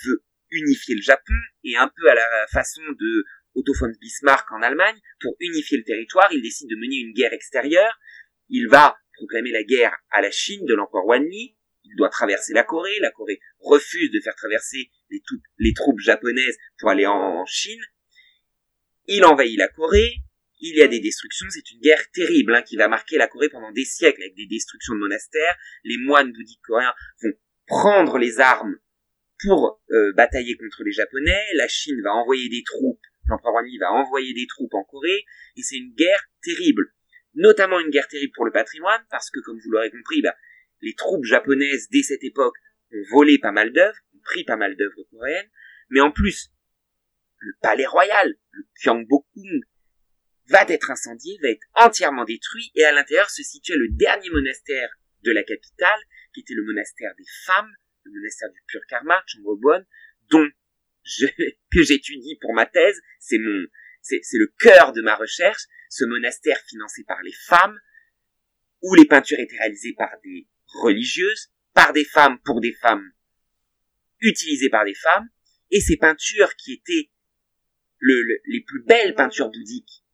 veut unifier le Japon et un peu à la façon de Otto von Bismarck en Allemagne, pour unifier le territoire, il décide de mener une guerre extérieure. Il va proclamer la guerre à la Chine de l'empereur Wanli. Il doit traverser la Corée. La Corée refuse de faire traverser les, troupes japonaises pour aller en, Chine. Il envahit la Corée. Il y a des destructions. C'est une guerre terrible hein, qui va marquer la Corée pendant des siècles avec des destructions de monastères. Les moines bouddhiques coréens vont prendre les armes pour euh, batailler contre les Japonais. La Chine va envoyer des troupes l'empereur Wanli va envoyer des troupes en Corée, et c'est une guerre terrible. Notamment une guerre terrible pour le patrimoine, parce que, comme vous l'aurez compris, bah, les troupes japonaises, dès cette époque, ont volé pas mal d'œuvres, ont pris pas mal d'œuvres coréennes, mais en plus, le palais royal, le Gyeongbokgung, va être incendié, va être entièrement détruit, et à l'intérieur se situait le dernier monastère de la capitale, qui était le monastère des femmes, le monastère du pur karma, Chongbobon, dont que j'étudie pour ma thèse, c'est mon, c'est, le cœur de ma recherche, ce monastère financé par les femmes, où les peintures étaient réalisées par des religieuses, par des femmes pour des femmes, utilisées par des femmes, et ces peintures qui étaient les plus belles peintures bouddhiques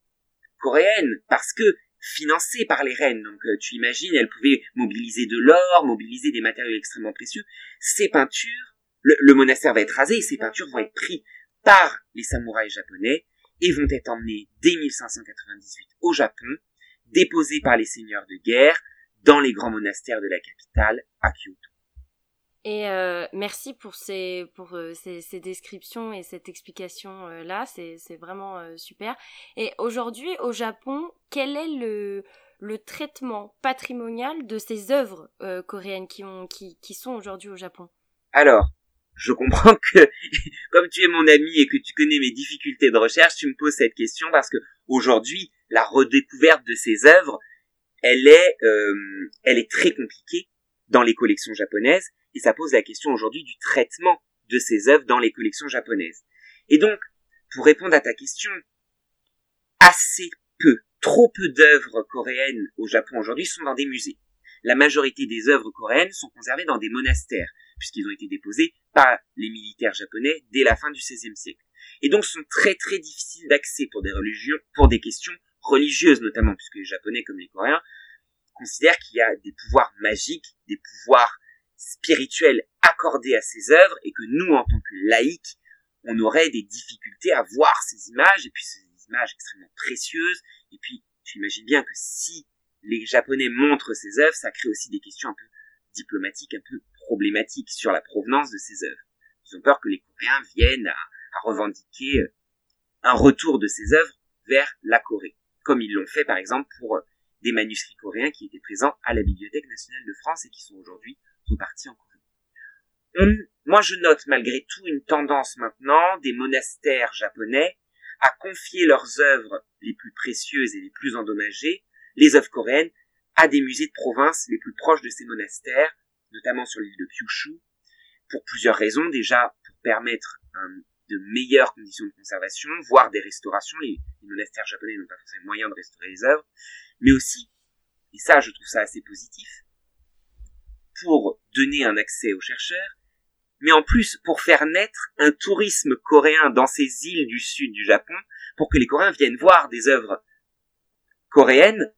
coréennes, parce que financées par les reines. Donc euh, tu imagines, elles pouvaient mobiliser de l'or, mobiliser des matériaux extrêmement précieux. Ces peintures le, monastère va être rasé et ces peintures vont être prises par les samouraïs japonais et vont être emmenées dès 1598 au Japon, déposées par les seigneurs de guerre dans les grands monastères de la capitale, à Kyoto. Et euh, merci pour ces pour euh, ces, ces, descriptions et cette explication euh, c'est vraiment super. Et aujourd'hui au Japon, quel est le le traitement patrimonial de ces œuvres coréennes qui ont qui, qui sont aujourd'hui au Japon? Alors, je comprends que, comme tu es mon ami et que tu connais mes difficultés de recherche, tu me poses cette question parce que aujourd'hui, la redécouverte de ces œuvres, elle est, euh, elle est très compliquée dans les collections japonaises et ça pose la question aujourd'hui du traitement de ces œuvres dans les collections japonaises. Et donc, pour répondre à ta question, assez peu, trop peu d'œuvres coréennes au Japon aujourd'hui sont dans des musées. La majorité des œuvres coréennes sont conservées dans des monastères puisqu'ils ont été déposés par les militaires japonais dès la fin du XVIe siècle. Et donc sont très très difficiles d'accès pour des religions, pour des questions religieuses notamment, puisque les Japonais comme les Coréens considèrent qu'il y a des pouvoirs magiques, des pouvoirs spirituels accordés à ces œuvres et que nous, en tant que laïcs, on aurait des difficultés à voir ces images et puis ces images extrêmement précieuses et puis tu imagines bien que si les Japonais montrent ces œuvres, ça crée aussi des questions un peu diplomatiques, un peu problématique sur la provenance de ces œuvres. Ils ont peur que les Coréens viennent à, revendiquer euh, un retour de ces œuvres vers la Corée, comme ils l'ont fait par exemple pour euh, des manuscrits coréens qui étaient présents à la Bibliothèque nationale de France et qui sont aujourd'hui repartis en Corée. moi je note malgré tout une tendance maintenant des monastères japonais à confier leurs œuvres les plus précieuses et les plus endommagées, les œuvres coréennes, à des musées de province les plus proches de ces monastères, notamment sur l'île de Kyushu, pour plusieurs raisons. Déjà, pour permettre de meilleures conditions de conservation, voire des restaurations. Les, monastères japonais n'ont pas forcément moyen de restaurer les œuvres, mais aussi, et ça je trouve ça assez positif, pour donner un accès aux chercheurs, mais en plus pour faire naître un tourisme coréen dans ces îles du sud du Japon, pour que les Coréens viennent voir des œuvres coréennes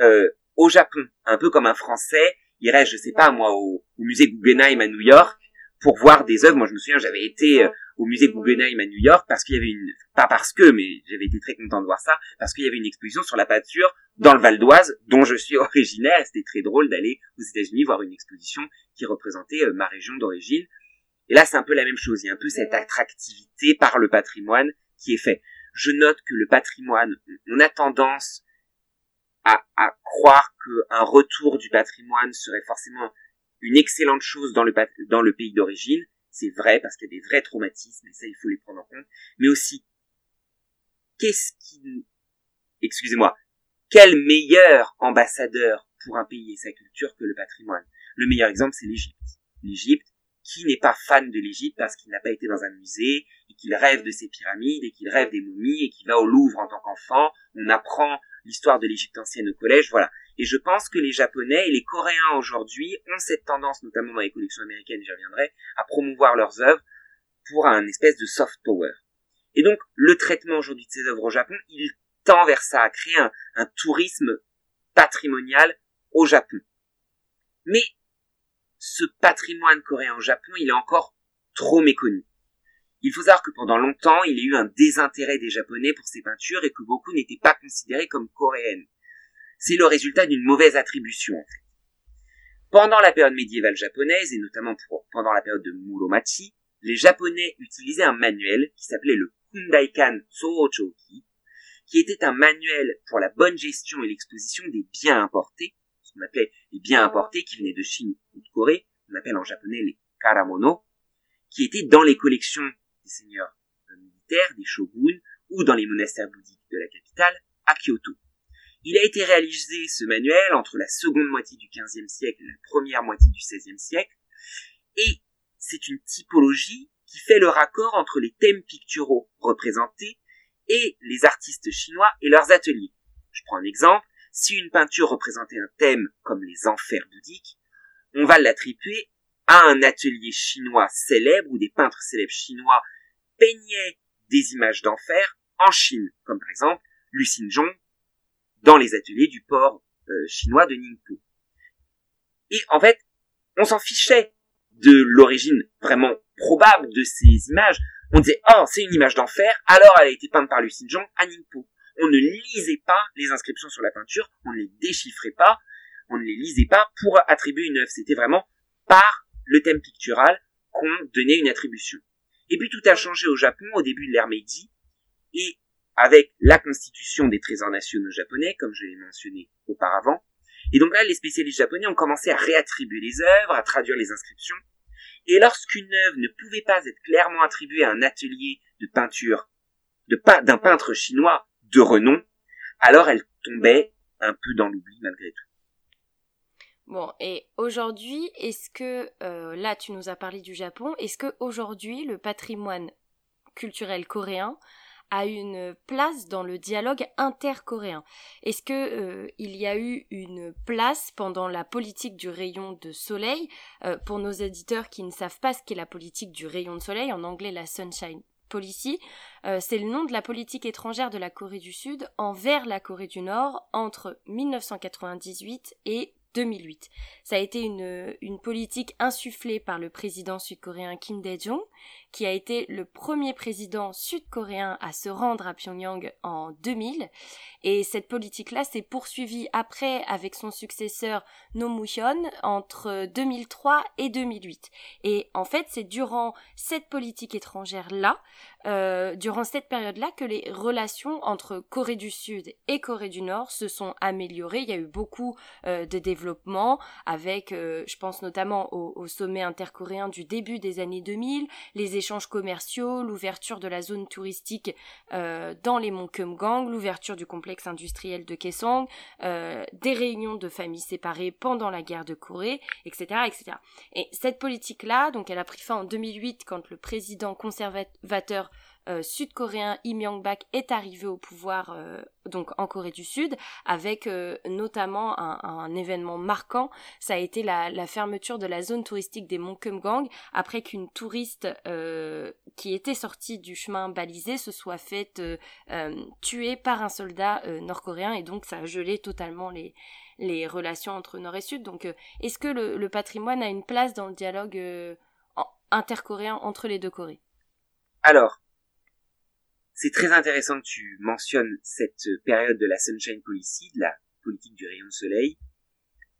euh, au Japon, un peu comme un Français irait, je sais pas moi, au, musée Guggenheim à New York pour voir des œuvres. Moi, je me souviens, j'avais été au musée Guggenheim à New York parce qu'il y avait une, pas parce que, mais j'avais été très content de voir ça, parce qu'il y avait une exposition sur la peinture dans le Val d'Oise, dont je suis originaire. C'était très drôle d'aller aux États-Unis voir une exposition qui représentait euh, ma région d'origine. Et là, c'est un peu la même chose. Il y a un peu cette attractivité par le patrimoine qui est fait. Je note que le patrimoine, on a tendance à, à croire qu'un retour du patrimoine serait forcément une excellente chose dans le, dans le pays d'origine. C'est vrai parce qu'il y a des vrais traumatismes et ça, il faut les prendre en compte. Mais aussi, qu'est-ce qui, excusez-moi, quel meilleur ambassadeur pour un pays et sa culture que le patrimoine? Le meilleur exemple, c'est l'Égypte. L'Égypte, qui n'est pas fan de l'Égypte parce qu'il n'a pas été dans un musée et qu'il rêve de ses pyramides et qu'il rêve des momies et qu'il va au Louvre en tant qu'enfant. On apprend l'histoire de l'Égypte ancienne au collège, voilà. Et je pense que les Japonais et les Coréens aujourd'hui ont cette tendance, notamment dans les collections américaines, j'y reviendrai, à promouvoir leurs œuvres pour un espèce de soft power. Et donc, le traitement aujourd'hui de ces œuvres au Japon, il tend vers ça, à créer un, tourisme patrimonial au Japon. Mais ce patrimoine coréen au Japon, il est encore trop méconnu. Il faut savoir que pendant longtemps, il y a eu un désintérêt des Japonais pour ces peintures et que beaucoup n'étaient pas considérées comme coréennes. C'est le résultat d'une mauvaise attribution, en fait. Pendant la période médiévale japonaise, et notamment pendant la période de Muromachi, les Japonais utilisaient un manuel qui s'appelait le Kundaikan Sohochoki, qui était un manuel pour la bonne gestion et l'exposition des biens importés, ce qu'on appelait les biens importés qui venaient de Chine ou de Corée, on appelle en japonais les karamono, qui étaient dans les collections des seigneurs militaires, des shoguns, ou dans les monastères bouddhiques de la capitale, à Kyoto. Il a été réalisé, ce manuel, entre la seconde moitié du XVe siècle et la première moitié du XVIe siècle, et c'est une typologie qui fait le raccord entre les thèmes picturaux représentés et les artistes chinois et leurs ateliers. Je prends un exemple. Si une peinture représentait un thème comme les enfers bouddhiques, on va l'attribuer à un atelier chinois célèbre où des peintres célèbres chinois peignaient des images d'enfer en Chine, comme par exemple Lu Xinzhong dans les ateliers du port euh, chinois de Ningpo. Et en fait, on s'en fichait de l'origine vraiment probable de ces images. On disait, oh, c'est une image d'enfer, alors elle a été peinte par Lu Xinzhong à Ningpo. On ne lisait pas les inscriptions sur la peinture, on ne les déchiffrait pas, on ne les lisait pas pour attribuer une œuvre. C'était vraiment par le thème pictural qu'on donnait une attribution. Et puis tout a changé au Japon au début de l'ère Meiji, et avec la constitution des trésors nationaux japonais, comme je l'ai mentionné auparavant. Et donc là, les spécialistes japonais ont commencé à réattribuer les œuvres, à traduire les inscriptions, et lorsqu'une œuvre ne pouvait pas être clairement attribuée à un atelier de peinture d'un peintre chinois de renom, alors elle tombait un peu dans l'oubli malgré tout. Bon, et aujourd'hui, est-ce que, euh, là tu nous as parlé du Japon, est-ce que aujourd'hui le patrimoine culturel coréen a une place dans le dialogue intercoréen Est-ce que euh, il y a eu une place pendant la politique du rayon de soleil? Euh, Pour nos éditeurs qui ne savent pas ce qu'est la politique du rayon de soleil, en anglais la Sunshine Policy, euh, c'est le nom de la politique étrangère de la Corée du Sud envers la Corée du Nord entre 1998 et 2008. Ça a été une, une politique insufflée par le président sud-coréen Kim Dae-jong, qui a été le premier président sud-coréen à se rendre à Pyongyang en 2000. Et cette politique-là s'est poursuivie après avec son successeur No Mu-hyun entre 2003 et 2008. Et en fait, c'est durant cette politique étrangère-là, euh, durant cette période-là, que les relations entre Corée du Sud et Corée du Nord se sont améliorées. Il y a eu beaucoup euh, de développement avec, euh, je pense notamment au, au sommet intercoréen du début des années 2000, les échanges commerciaux, l'ouverture de la zone touristique euh, dans les monts Kumgang, l'ouverture du complexe industriel de Kaesong, euh, des réunions de familles séparées pendant la guerre de Corée, etc., etc. Et cette politique-là, donc elle a pris fin en 2008 quand le président conservateur euh, sud-coréen Im Myung-bak est arrivé au pouvoir euh, donc en Corée du Sud avec euh, notamment un, événement marquant. Ça a été la, fermeture de la zone touristique des monts Kumgang après qu'une touriste qui était sortie du chemin balisé se soit faite tuer par un soldat nord-coréen. Et donc ça a gelé totalement les les relations entre Nord et Sud. Donc est-ce que le, le, patrimoine a une place dans le dialogue intercoréen entre les deux Corées? Alors, c'est très intéressant que tu mentionnes cette période de la Sunshine Policy, de la politique du rayon soleil.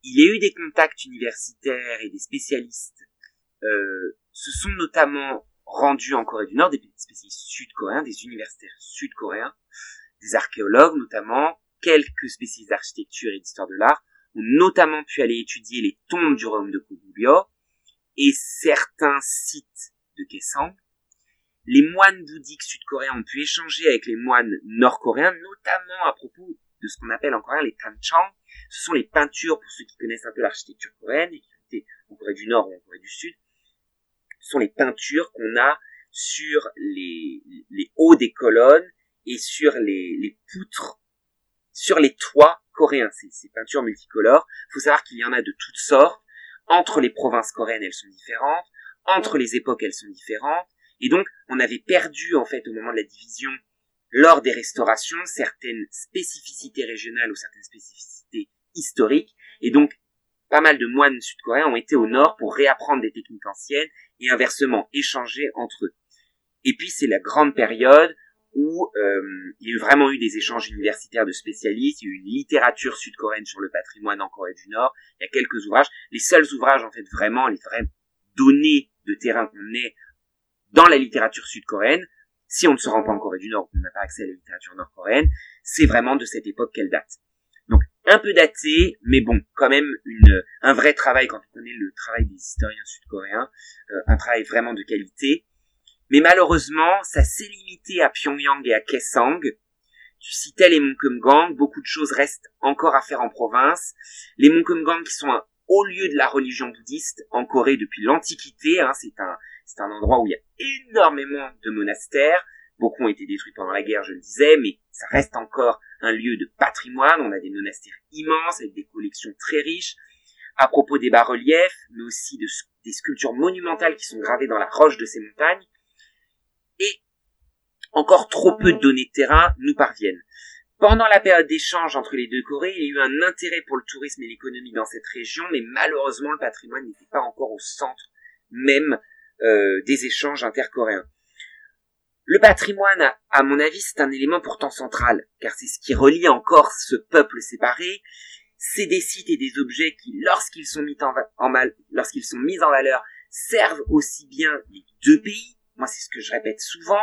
Il y a eu des contacts universitaires et des spécialistes euh, se sont notamment rendus en Corée du Nord, des spécialistes sud-coréens, des universitaires sud-coréens, des archéologues notamment, quelques spécialistes d'architecture et d'histoire de l'art, ont notamment pu aller étudier les tombes du royaume de Koguryo et certains sites de Kaesang. Les moines bouddhiques sud-coréens ont pu échanger avec les moines nord-coréens, notamment à propos de ce qu'on appelle en coréen les tanchang. Ce sont les peintures, pour ceux qui connaissent un peu l'architecture coréenne, et qui été en Corée du Nord ou en Corée du Sud, ce sont les peintures qu'on a sur les, hauts des colonnes et sur les, les poutres, sur les toits coréens, ces, ces peintures multicolores. Il faut savoir qu'il y en a de toutes sortes. Entre les provinces coréennes, elles sont différentes. Entre les époques, elles sont différentes. Et donc, on avait perdu, en fait, au moment de la division, lors des restaurations, certaines spécificités régionales ou certaines spécificités historiques. Et donc, pas mal de moines sud-coréens ont été au nord pour réapprendre des techniques anciennes et inversement échanger entre eux. Et puis, c'est la grande période où euh, il y a vraiment eu des échanges universitaires de spécialistes, il y a eu une littérature sud-coréenne sur le patrimoine en Corée du Nord, il y a quelques ouvrages, les seuls ouvrages en fait vraiment, les vraies données de terrain qu'on ait dans la littérature sud-coréenne, si on ne se rend pas en Corée du Nord, on n'a pas accès à la littérature nord-coréenne, c'est vraiment de cette époque qu'elle date. Donc un peu daté, mais bon, quand même un vrai travail quand on connaît le travail des historiens sud-coréens, euh, un travail vraiment de qualité. Mais malheureusement, ça s'est limité à Pyongyang et à Kaesang. Tu citais les Mongkumgang, beaucoup de choses restent encore à faire en province. Les Mongkumgang qui sont un haut lieu de la religion bouddhiste en Corée depuis l'Antiquité, hein, c'est un, c'est un endroit où il y a énormément de monastères. Beaucoup ont été détruits pendant la guerre, je le disais, mais ça reste encore un lieu de patrimoine. On a des monastères immenses avec des collections très riches. À propos des bas-reliefs, mais aussi de, des sculptures monumentales qui sont gravées dans la roche de ces montagnes. Et encore trop peu de données de terrain nous parviennent. Pendant la période d'échange entre les deux Corées, il y a eu un intérêt pour le tourisme et l'économie dans cette région, mais malheureusement le patrimoine n'était pas encore au centre même euh, des échanges intercoréens. Le patrimoine, à mon avis, c'est un élément pourtant central, car c'est ce qui relie encore ce peuple séparé. C'est des sites et des objets qui, lorsqu'ils sont mis en, mal, lorsqu'ils sont mis en valeur, servent aussi bien les deux pays. Moi, c'est ce que je répète souvent.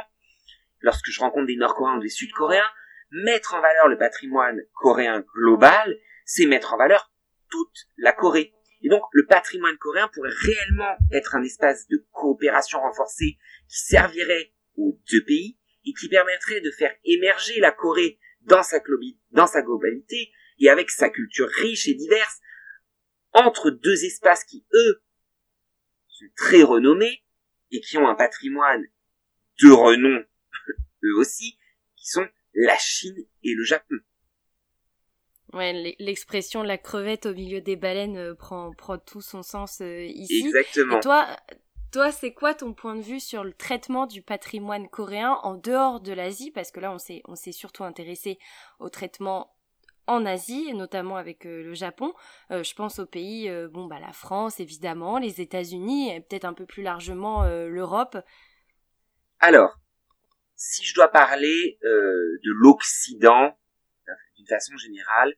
Lorsque je rencontre des Nord-Coréens ou des Sud-Coréens, mettre en valeur le patrimoine coréen global, c'est mettre en valeur toute la Corée. Et donc, le patrimoine coréen pourrait réellement être un espace de coopération renforcée qui servirait aux deux pays et qui permettrait de faire émerger la Corée dans sa, globalité et avec sa culture riche et diverse entre deux espaces qui, eux, sont très renommés et qui ont un patrimoine de renom, eux aussi, qui sont la Chine et le Japon. Ouais, l'expression la crevette au milieu des baleines euh, prend, prend tout son sens euh, ici. Exactement. Et toi, toi, c'est quoi ton point de vue sur le traitement du patrimoine coréen en dehors de l'Asie? Parce que là, on s'est, on s'est surtout intéressé au traitement en Asie, notamment avec euh, le Japon. je pense aux pays, bon, bah, la France, évidemment, les États-Unis, et peut-être un peu plus largement l'Europe. Alors, si je dois parler de l'Occident, d'une façon générale,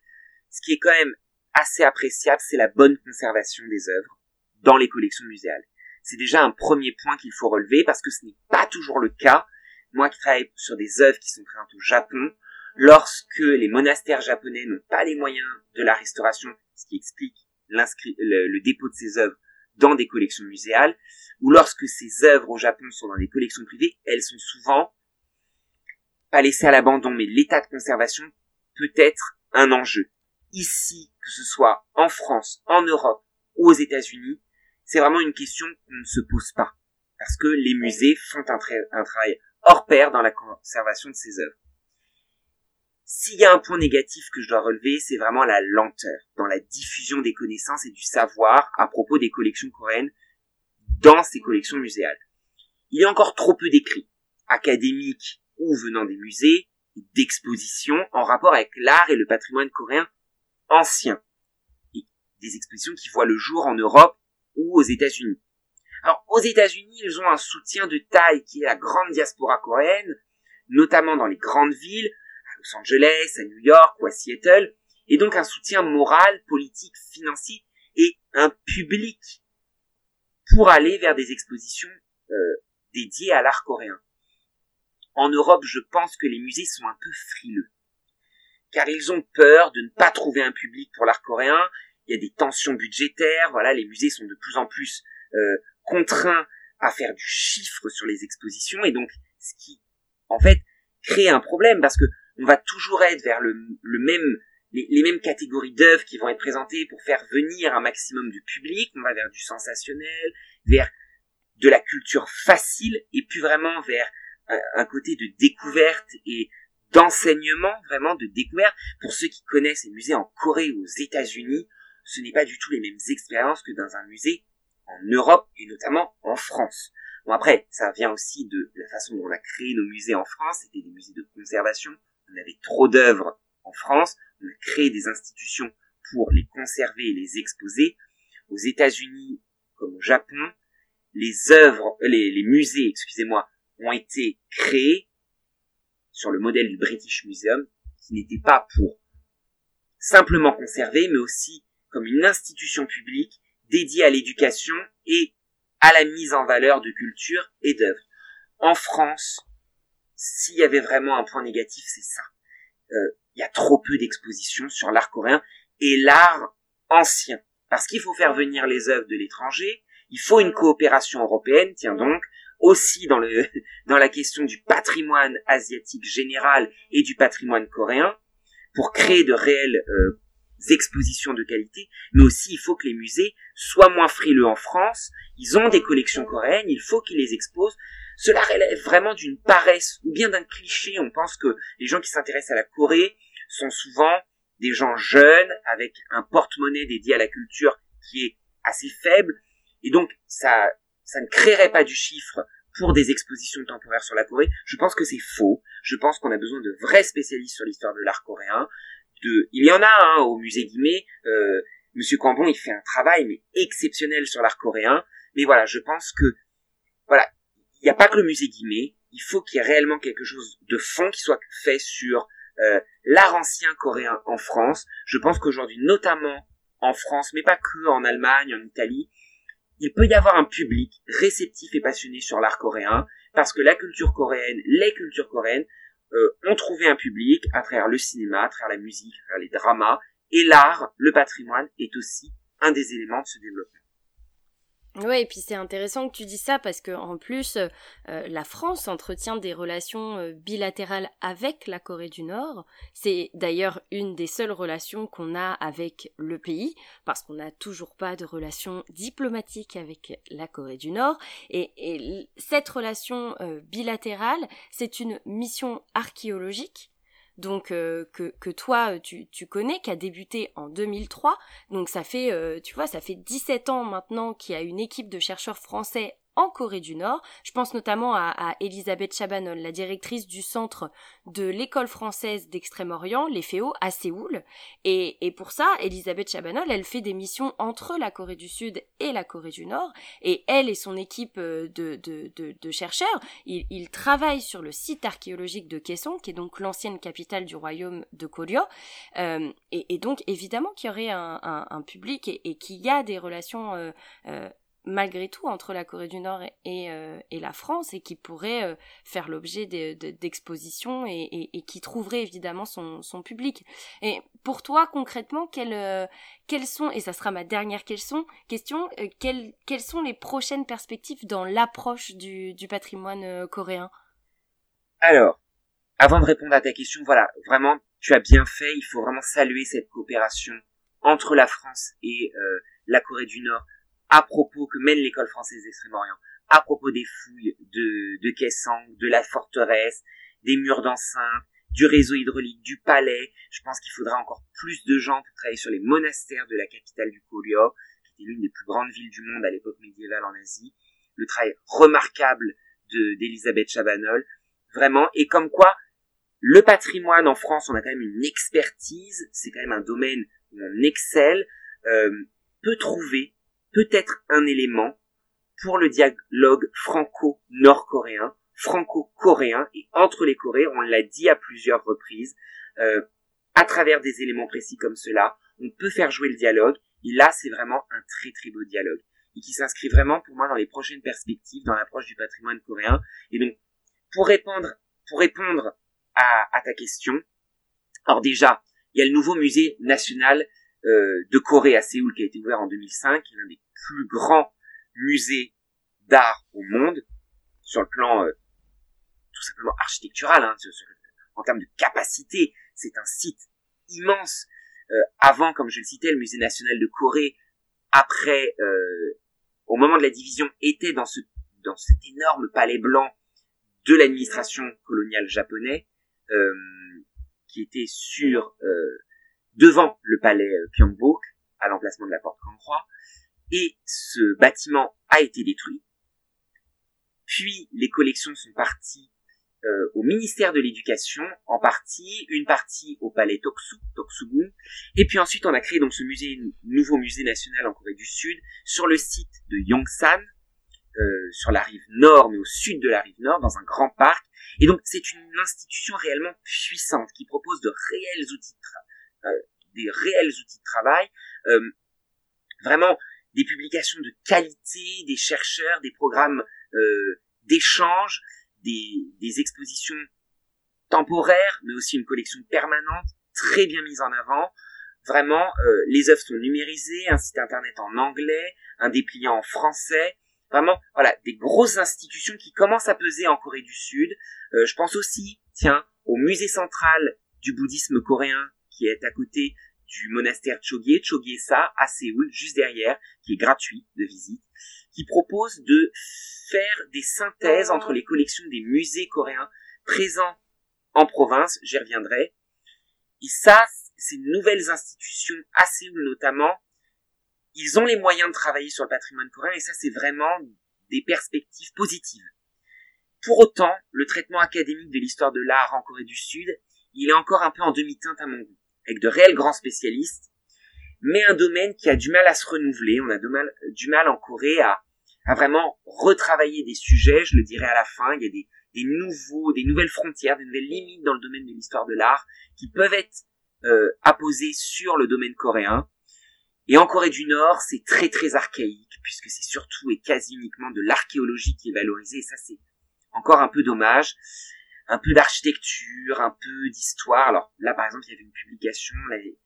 ce qui est quand même assez appréciable, c'est la bonne conservation des œuvres dans les collections muséales. C'est déjà un premier point qu'il faut relever parce que ce n'est pas toujours le cas. Moi qui travaille sur des œuvres qui sont présentes au Japon, lorsque les monastères japonais n'ont pas les moyens de la restauration, ce qui explique le, le dépôt de ces œuvres dans des collections muséales, ou lorsque ces œuvres au Japon sont dans des collections privées, elles sont souvent pas laissées à l'abandon, mais l'état de conservation peut être un enjeu. Ici, que ce soit en France, en Europe ou aux États-Unis, c'est vraiment une question qu'on ne se pose pas. Parce que les musées font un, un travail hors pair dans la conservation de ces œuvres. S'il y a un point négatif que je dois relever, c'est vraiment la lenteur dans la diffusion des connaissances et du savoir à propos des collections coréennes dans ces collections muséales. Il y a encore trop peu d'écrits, académiques ou venant des musées, d'expositions en rapport avec l'art et le patrimoine coréen ancien. Et des expositions qui voient le jour en Europe ou aux États-Unis. Alors aux États-Unis, ils ont un soutien de taille qui est la grande diaspora coréenne, notamment dans les grandes villes, à Los Angeles, à New York ou à Seattle, et donc un soutien moral, politique, financier et un public pour aller vers des expositions euh, dédiées à l'art coréen. En Europe, je pense que les musées sont un peu frileux, car ils ont peur de ne pas trouver un public pour l'art coréen. Il y a des tensions budgétaires, voilà, les musées sont de plus en plus euh, contraints à faire du chiffre sur les expositions, et donc ce qui, en fait, crée un problème parce que on va toujours être vers le, même les, mêmes catégories d'œuvres qui vont être présentées pour faire venir un maximum de public. On va vers du sensationnel, vers de la culture facile, et puis vraiment vers un, côté de découverte et d'enseignement, vraiment de découverte. Pour ceux qui connaissent les musées en Corée ou aux États-Unis, ce n'est pas du tout les mêmes expériences que dans un musée en Europe et notamment en France. Bon après, ça vient aussi de la façon dont on a créé nos musées en France. C'était des musées de conservation. On avait trop d'œuvres en France créer des institutions pour les conserver et les exposer. Aux États-Unis comme au Japon, les œuvres, les, les musées, excusez-moi, ont été créés sur le modèle du British Museum, qui n'était pas pour simplement conserver, mais aussi comme une institution publique dédiée à l'éducation et à la mise en valeur de culture et d'œuvres. En France, s'il y avait vraiment un point négatif, c'est ça. Euh, il y a trop peu d'expositions sur l'art coréen et l'art ancien. Parce qu'il faut faire venir les œuvres de l'étranger, il faut une coopération européenne, tiens donc, aussi dans le dans la question du patrimoine asiatique général et du patrimoine coréen pour créer de réelles euh, expositions de qualité, mais aussi il faut que les musées soient moins frileux en France, ils ont des collections coréennes, il faut qu'ils les exposent. Cela relève vraiment d'une paresse ou bien d'un cliché. On pense que les gens qui s'intéressent à la Corée sont souvent des gens jeunes avec un porte-monnaie dédié à la culture qui est assez faible. Et donc, ça, ça ne créerait pas du chiffre pour des expositions temporaires sur la Corée. Je pense que c'est faux. Je pense qu'on a besoin de vrais spécialistes sur l'histoire de l'art coréen. Il y en a hein, au musée Guimet. Euh, Monsieur Cambon, il fait un travail mais exceptionnel sur l'art coréen. Mais voilà, je pense que voilà, il n'y a pas que le musée Guimet. Il faut qu'il y ait réellement quelque chose de fond qui soit fait sur euh, l'art ancien coréen en France. Je pense qu'aujourd'hui, notamment en France, mais pas que en Allemagne, en Italie, il peut y avoir un public réceptif et passionné sur l'art coréen, parce que la culture coréenne, les cultures coréennes, euh, ont trouvé un public à travers le cinéma, à travers la musique, à travers les dramas, et l'art, le patrimoine, est aussi un des éléments de ce développement. Ouais, et puis c'est intéressant que tu dis ça parce que en plus, euh, la France entretient des relations euh, bilatérales avec la Corée du Nord. C'est d'ailleurs une des seules relations qu'on a avec le pays parce qu'on n'a toujours pas de relations diplomatiques avec la Corée du Nord. Et, cette relation euh, bilatérale, c'est une mission archéologique donc euh, que, que toi tu, tu connais, qui a débuté en 2003. Donc ça fait, euh, tu vois, ça fait 17 ans maintenant qu'il y a une équipe de chercheurs français en Corée du Nord. Je pense notamment à, à Elisabeth Chabanol, la directrice du centre de l'école française d'Extrême-Orient, les FEO, à Séoul. Et, et pour ça, Elisabeth Chabanol, elle fait des missions entre la Corée du Sud et la Corée du Nord. Et elle et son équipe euh, de, de, de, de chercheurs, ils, ils, travaillent sur le site archéologique de Kaesong, qui est donc l'ancienne capitale du royaume de Koryo. Euh, et, et, donc, évidemment qu'il y aurait un, un, un public et, et qu'il y a des relations euh, euh malgré tout entre la Corée du Nord et, euh, la France et qui pourrait euh, faire l'objet d'expositions et, qui trouverait évidemment son, public. Et pour toi, concrètement, quelles, euh, quelles sont, et ça sera ma dernière question, question quelles, sont les prochaines perspectives dans l'approche du patrimoine coréen? Alors, avant de répondre à ta question, voilà, vraiment, tu as bien fait, il faut vraiment saluer cette coopération entre la France et la Corée du Nord à propos que mène l'école française d'Extrême-Orient, à propos des fouilles de, de de la forteresse, des murs d'enceinte, du réseau hydraulique, du palais. Je pense qu'il faudra encore plus de gens pour travailler sur les monastères de la capitale du Koryo, qui était l'une des plus grandes villes du monde à l'époque médiévale en Asie. Le travail remarquable de d'Elisabeth Chabanol, vraiment. Et comme quoi, le patrimoine en France, on a quand même une expertise, c'est quand même un domaine où on excelle, euh, peut trouver peut-être un élément pour le dialogue franco-nord-coréen, franco-coréen, et entre les Coréens, on l'a dit à plusieurs reprises, euh, à travers des éléments précis comme cela, on peut faire jouer le dialogue, et là c'est vraiment un très très beau dialogue, et qui s'inscrit vraiment pour moi dans les prochaines perspectives, dans l'approche du patrimoine coréen, et donc pour répondre, pour répondre à, à ta question, alors déjà, il y a le nouveau musée national euh, de Corée à Séoul qui a été ouvert en 2005, qui est l'un des plus grands musées d'art au monde, sur le plan euh, tout simplement architectural, hein, en termes de capacité, c'est un site immense. Euh, avant, comme je le citais, le musée national de Corée, après, au moment de la division, était dans ce dans cet énorme palais blanc de l'administration coloniale japonais, qui était sur devant le palais euh, Pyeongbok, à l'emplacement de la porte Kangkhwa, et ce bâtiment a été détruit. Puis les collections sont parties euh, au ministère de l'Éducation, en partie, une partie au palais Toksu, Toksugun, et puis ensuite on a créé donc ce musée, nouveau musée national en Corée du Sud, sur le site de Yongsan, euh, sur la rive nord, mais au sud de la rive nord, dans un grand parc. Et donc c'est une institution réellement puissante qui propose de réels outils des réels outils de travail, euh, vraiment des publications de qualité, des chercheurs, des programmes euh, d'échange, des, des expositions temporaires, mais aussi une collection permanente très bien mise en avant. Vraiment, les œuvres sont numérisées, un site internet en anglais, un dépliant en français. Vraiment, voilà, des grosses institutions qui commencent à peser en Corée du Sud. je pense aussi, tiens, au musée central du bouddhisme coréen qui est à côté du monastère Chogyé, Chogyé-sa, à Séoul, juste derrière, qui est gratuit de visite, qui propose de faire des synthèses entre les collections des musées coréens présents en province, j'y reviendrai. Et ça, ces nouvelles institutions, à Séoul notamment, ils ont les moyens de travailler sur le patrimoine coréen, et ça, c'est vraiment des perspectives positives. Pour autant, le traitement académique de l'histoire de l'art en Corée du Sud, il est encore un peu en demi-teinte à mon goût avec de réels grands spécialistes, mais un domaine qui a du mal à se renouveler. On a du mal, du mal en Corée à, à vraiment retravailler des sujets. Je le dirai à la fin. Il y a des, des nouveaux, des nouvelles frontières, des nouvelles limites dans le domaine de l'histoire de l'art qui peuvent être euh, apposées sur le domaine coréen. Et en Corée du Nord, c'est très très archaïque puisque c'est surtout et quasi uniquement de l'archéologie qui est valorisée. Et ça, c'est encore un peu dommage un peu d'architecture, un peu d'histoire. Alors là, par exemple, il y avait une publication les,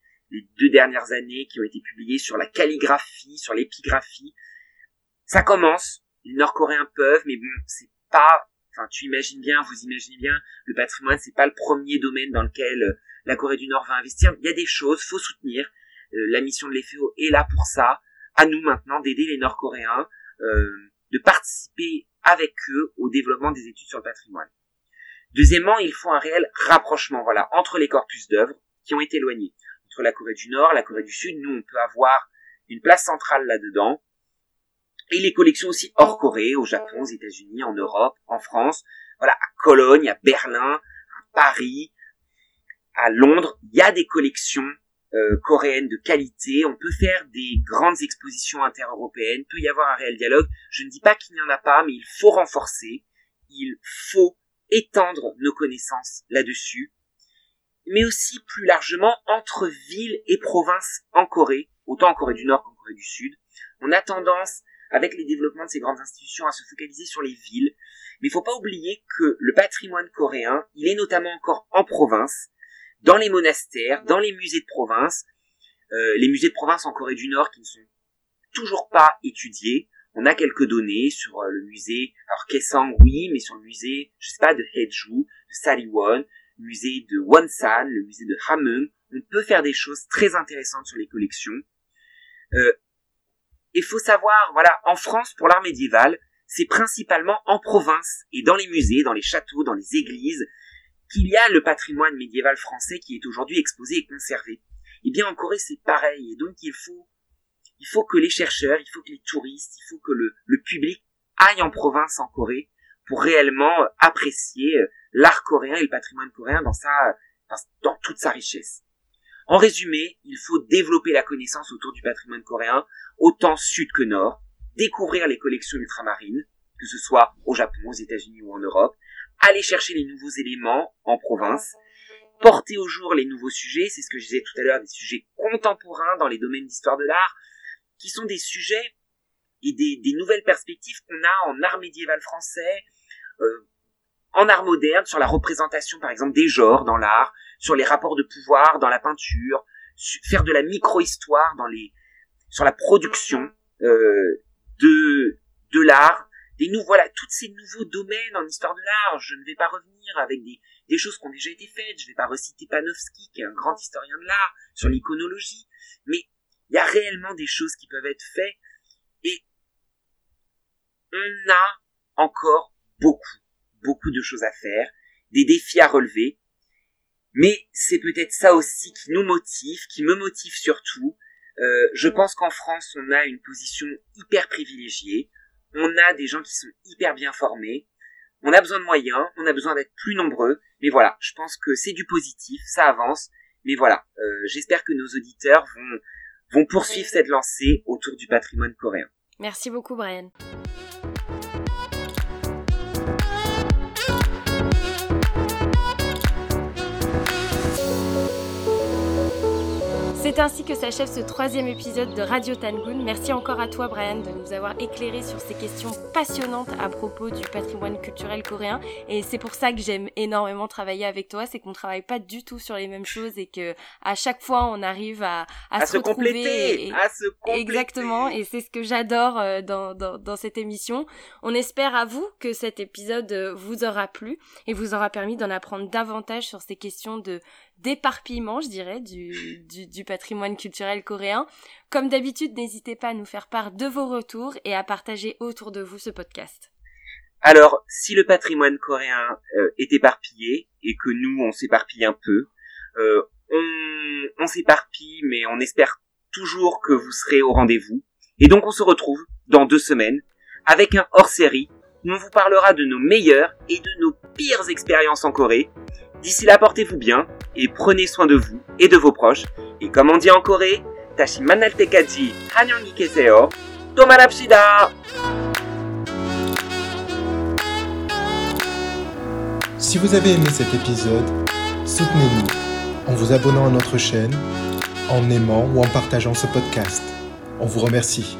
deux dernières années qui ont été publiées sur la calligraphie, sur l'épigraphie. Ça commence, les Nord-Coréens peuvent, mais bon, c'est pas. Enfin, tu imagines bien, vous imaginez bien, le patrimoine, c'est pas le premier domaine dans lequel euh, la Corée du Nord va investir. Il y a des choses, faut soutenir. Euh, la mission de l'EFEO est là pour ça. À nous maintenant d'aider les Nord-Coréens, euh, de participer avec eux au développement des études sur le patrimoine. Deuxièmement, il faut un réel rapprochement, voilà, entre les corpus d'œuvres qui ont été éloignés. Entre la Corée du Nord, la Corée du Sud, nous, on peut avoir une place centrale là-dedans. Et les collections aussi hors Corée, au Japon, aux États-Unis, en Europe, en France, voilà, à Cologne, à Berlin, à Paris, à Londres, il y a des collections euh, coréennes de qualité. On peut faire des grandes expositions intereuropéennes. Peut y avoir un réel dialogue. Je ne dis pas qu'il n'y en a pas, mais il faut renforcer. Il faut étendre nos connaissances là-dessus, mais aussi plus largement entre villes et provinces en Corée, autant en Corée du Nord qu'en Corée du Sud. On a tendance, avec les développements de ces grandes institutions, à se focaliser sur les villes, mais il faut pas oublier que le patrimoine coréen, il est notamment encore en province, dans les monastères, dans les musées de province, euh, les musées de province en Corée du Nord qui ne sont toujours pas étudiés, on a quelques données sur euh, le musée, alors Kaesang, oui, mais sur le musée, je sais pas, de Haeju, de Sariwon, le musée de Wonsan, le musée de Hamung, on peut faire des choses très intéressantes sur les collections. Euh, il faut savoir, voilà, en France, pour l'art médiéval, c'est principalement en province et dans les musées, dans les châteaux, dans les églises, qu'il y a le patrimoine médiéval français qui est aujourd'hui exposé et conservé. Eh bien, en Corée, c'est pareil, et donc il faut il faut que les chercheurs, il faut que les touristes, il faut que le, public aille en province en Corée pour réellement euh, apprécier euh, l'art coréen et le patrimoine coréen dans sa, dans toute sa richesse. En résumé, il faut développer la connaissance autour du patrimoine coréen, autant sud que nord, découvrir les collections ultramarines, que ce soit au Japon, aux États-Unis ou en Europe, aller chercher les nouveaux éléments en province, porter au jour les nouveaux sujets, c'est ce que je disais tout à l'heure, des sujets contemporains dans les domaines d'histoire de l'art, qui sont des sujets et des, nouvelles perspectives qu'on a en art médiéval français, euh, en art moderne, sur la représentation par exemple des genres dans l'art, sur les rapports de pouvoir dans la peinture, faire de la micro-histoire dans les, sur la production euh, de de l'art, des nouveaux voilà, tous ces nouveaux domaines en histoire de l'art. Je ne vais pas revenir avec des, des choses qui ont déjà été faites. Je ne vais pas reciter Panofsky, qui est un grand historien de l'art, sur l'iconologie. Mais il y a réellement des choses qui peuvent être faites et on a encore beaucoup, beaucoup de choses à faire, des défis à relever. Mais c'est peut-être ça aussi qui nous motive, qui me motive surtout. Euh, je pense qu'en France, on a une position hyper privilégiée. On a des gens qui sont hyper bien formés, on a besoin de moyens, on a besoin d'être plus nombreux, mais voilà, je pense que c'est du positif, ça avance, mais voilà, euh, j'espère que nos auditeurs vont, vont poursuivre cette lancée autour du patrimoine coréen. Merci beaucoup Brian. C'est ainsi que s'achève ce troisième épisode de Radio Tangoon. Merci encore à toi Brian de nous avoir éclairé sur ces questions passionnantes à propos du patrimoine culturel coréen. Et c'est pour ça que j'aime énormément travailler avec toi, c'est qu'on travaille pas du tout sur les mêmes choses et que à chaque fois on arrive à, à, se, retrouver. à se compléter. Exactement, et c'est ce que j'adore euh, dans, dans, dans cette émission. On espère à vous que cet épisode euh, vous aura plu et vous aura permis d'en apprendre davantage sur ces questions de d'éparpillement, je dirais, du, patrimoine culturel coréen. Comme d'habitude, n'hésitez pas à nous faire part de vos retours et à partager autour de vous ce podcast. Alors, si le patrimoine coréen euh, est éparpillé et que nous, on s'éparpille un peu, euh, on, on s'éparpille, mais on espère toujours que vous serez au rendez-vous. Et donc, on se retrouve dans deux semaines avec un hors-série où on vous parlera de nos meilleures et de nos pires expériences en Corée D'ici là, portez-vous bien et prenez soin de vous et de vos proches. Et comme on dit en Corée, Tashimanal Tekaji, Hanyongi Keseo, Tomarapshida! Si vous avez aimé cet épisode, soutenez-nous en vous abonnant à notre chaîne, en aimant ou en partageant ce podcast. On vous remercie.